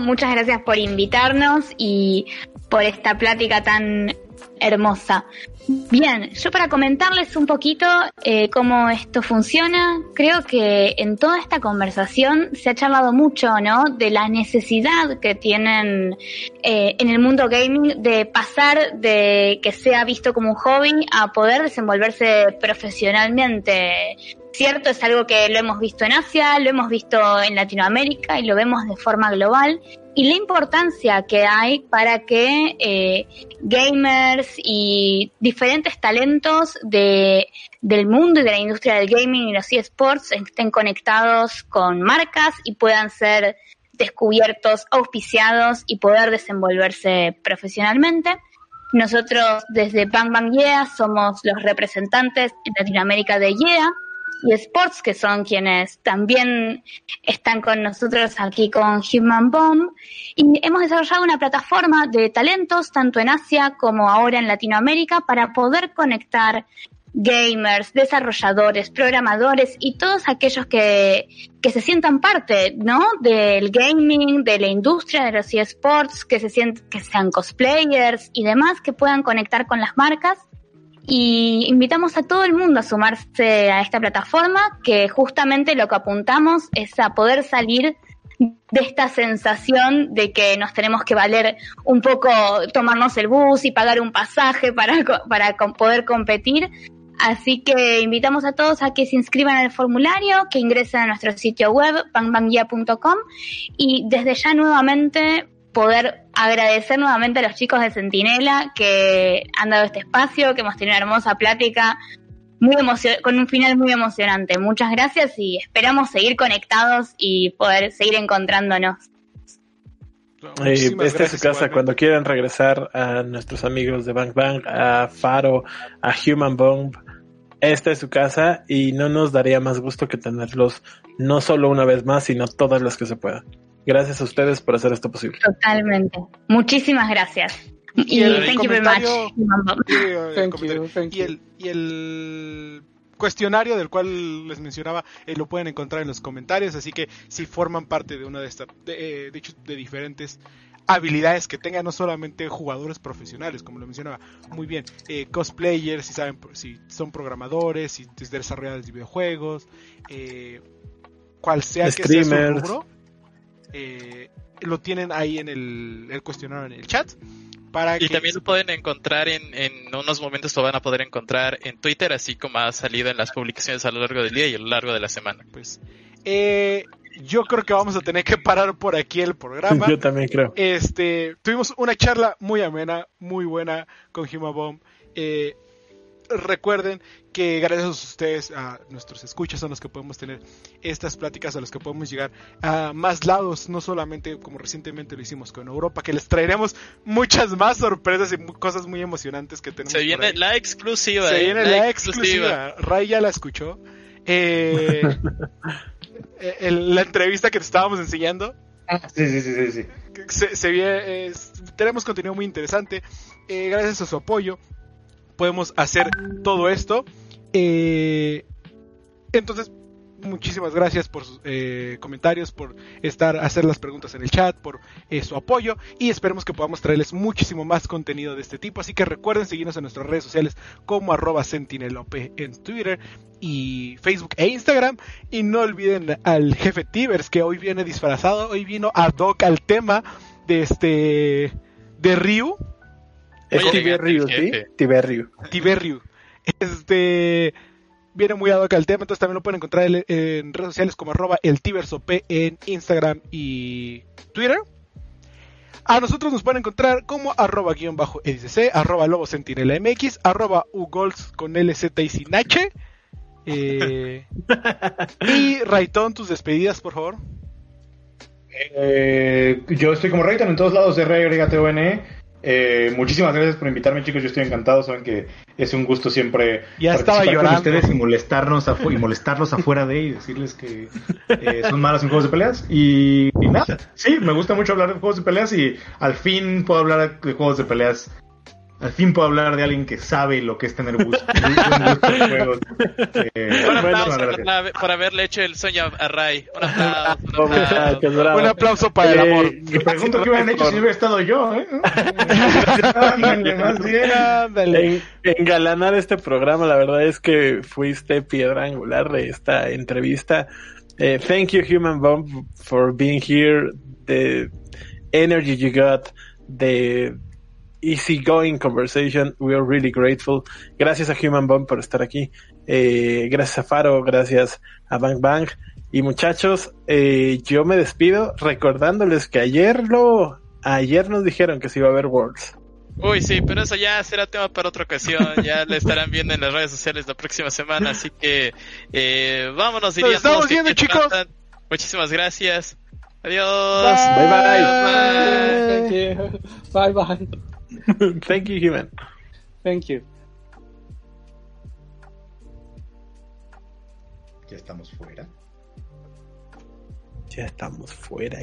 muchas gracias por invitarnos y por esta plática tan hermosa. Bien, yo para comentarles un poquito eh, cómo esto funciona, creo que en toda esta conversación se ha charlado mucho, ¿no? De la necesidad que tienen eh, en el mundo gaming de pasar de que sea visto como un hobby a poder desenvolverse profesionalmente. Cierto, es algo que lo hemos visto en Asia, lo hemos visto en Latinoamérica y lo vemos de forma global. Y la importancia que hay para que eh, gamers y diferentes talentos de, del mundo y de la industria del gaming y los eSports estén conectados con marcas y puedan ser descubiertos, auspiciados y poder desenvolverse profesionalmente. Nosotros desde Bang Bang Yeah somos los representantes en Latinoamérica de Yeah y Sports, que son quienes también están con nosotros aquí con Human Bomb. Y hemos desarrollado una plataforma de talentos, tanto en Asia como ahora en Latinoamérica, para poder conectar gamers, desarrolladores, programadores y todos aquellos que, que se sientan parte, ¿no? Del gaming, de la industria de los eSports, que se sienten, que sean cosplayers y demás, que puedan conectar con las marcas y invitamos a todo el mundo a sumarse a esta plataforma que justamente lo que apuntamos es a poder salir de esta sensación de que nos tenemos que valer un poco, tomarnos el bus y pagar un pasaje para, para poder competir. Así que invitamos a todos a que se inscriban al formulario, que ingresen a nuestro sitio web, pangbangya.com y desde ya nuevamente poder agradecer nuevamente a los chicos de Centinela que han dado este espacio, que hemos tenido una hermosa plática muy con un final muy emocionante. Muchas gracias y esperamos seguir conectados y poder seguir encontrándonos. Eh, esta es su casa. Cuando quieran regresar a nuestros amigos de Bang Bang, a Faro, a Human Bomb, esta es su casa y no nos daría más gusto que tenerlos no solo una vez más, sino todas las que se puedan. Gracias a ustedes por hacer esto posible. Totalmente. Muchísimas gracias. Y, el, thank you very much. Y el, y el cuestionario del cual les mencionaba eh, lo pueden encontrar en los comentarios, así que si forman parte de una de estas, de, eh, de, hecho, de diferentes habilidades que tengan no solamente jugadores profesionales, como lo mencionaba muy bien, eh, cosplayers, si saben, si son programadores, si desarrolladores de videojuegos, eh, cual sea que sea su rubro, eh, lo tienen ahí en el, cuestionario en el chat. Para y también lo pueden encontrar en, en unos momentos, lo van a poder encontrar en Twitter, así como ha salido en las publicaciones a lo largo del día y a lo largo de la semana. Pues eh, yo creo que vamos a tener que parar por aquí el programa. [laughs] Yo también creo. Este, tuvimos una charla muy amena, muy buena con Hima Bomb. Eh, recuerden que gracias a ustedes, a nuestros escuchas, son los que podemos tener estas pláticas, a los que podemos llegar a más lados, no solamente como recientemente lo hicimos con Europa, que les traeremos muchas más sorpresas y cosas muy emocionantes que tenemos. Se viene la exclusiva. Se eh, viene la, exclusiva. Ray ya la escuchó. Eh, [laughs] eh la entrevista que te estábamos enseñando. Ah, sí, sí, sí, sí. Se, se tenemos contenido muy interesante. Eh, gracias a su apoyo podemos hacer todo esto. Eh, entonces, muchísimas gracias por sus eh, comentarios, por estar, hacer las preguntas en el chat, por eh, su apoyo y esperemos que podamos traerles muchísimo más contenido de este tipo. Así que recuerden seguirnos en nuestras redes sociales como arroba sentinelope en Twitter y Facebook e Instagram. Y no olviden al jefe Tibers que hoy viene disfrazado, hoy vino ad hoc al tema de este de Ryu es ¿sí? Tiberriu. Tiberriu. Este viene muy ad hoc al tema, entonces también lo pueden encontrar en redes sociales como arroba el en Instagram y Twitter. A nosotros nos pueden encontrar como arroba guion bajo edicc, arroba lobo sentinela mx, arroba ugols con LZ y sin H. Eh, y [laughs] Rayton, tus despedidas, por favor. Eh, yo estoy como Rayton en todos lados, de R-Y-T-O-N-E. Eh, muchísimas gracias por invitarme, chicos. Yo estoy encantado. Saben que es un gusto siempre ya estaba llorando. con ustedes y molestarnos y molestarlos afuera de y decirles que eh, son malos en juegos de peleas. Y, y, nada, sí, me gusta mucho hablar de juegos de peleas y al fin puedo hablar de juegos de peleas al fin puedo hablar de alguien que sabe lo que es tener [laughs] gusto. Eh, un aplauso por, haberle hecho el sueño a Ray. Un [laughs] aplauso. Un aplauso, para el amor. Eh, me pregunto qué hubieran hecho si hubiera estado yo. ¿eh? [laughs] en, engalanar este programa, la verdad es que fuiste piedra angular de esta entrevista. Eh, thank you, Human Bomb, for being here. The energy you got, the easygoing conversation. We are really grateful. Gracias a Human Bomb por estar aquí. eh, gracias a Faro, gracias a Bang Bang. Y muchachos, eh, yo me despido recordándoles que ayer lo, ayer nos dijeron que se iba a ver Worlds. Uy, sí, pero eso ya será tema para otra ocasión. Ya [laughs] lo estarán viendo en las redes sociales la próxima semana. Así que eh, vámonos, dirían estamos viendo, chicos. Muchísimas gracias. Adiós. Bye bye. you. Bye bye. [laughs] [laughs] Thank you, Human. Thank you. Ya estamos fuera. Ya estamos fuera.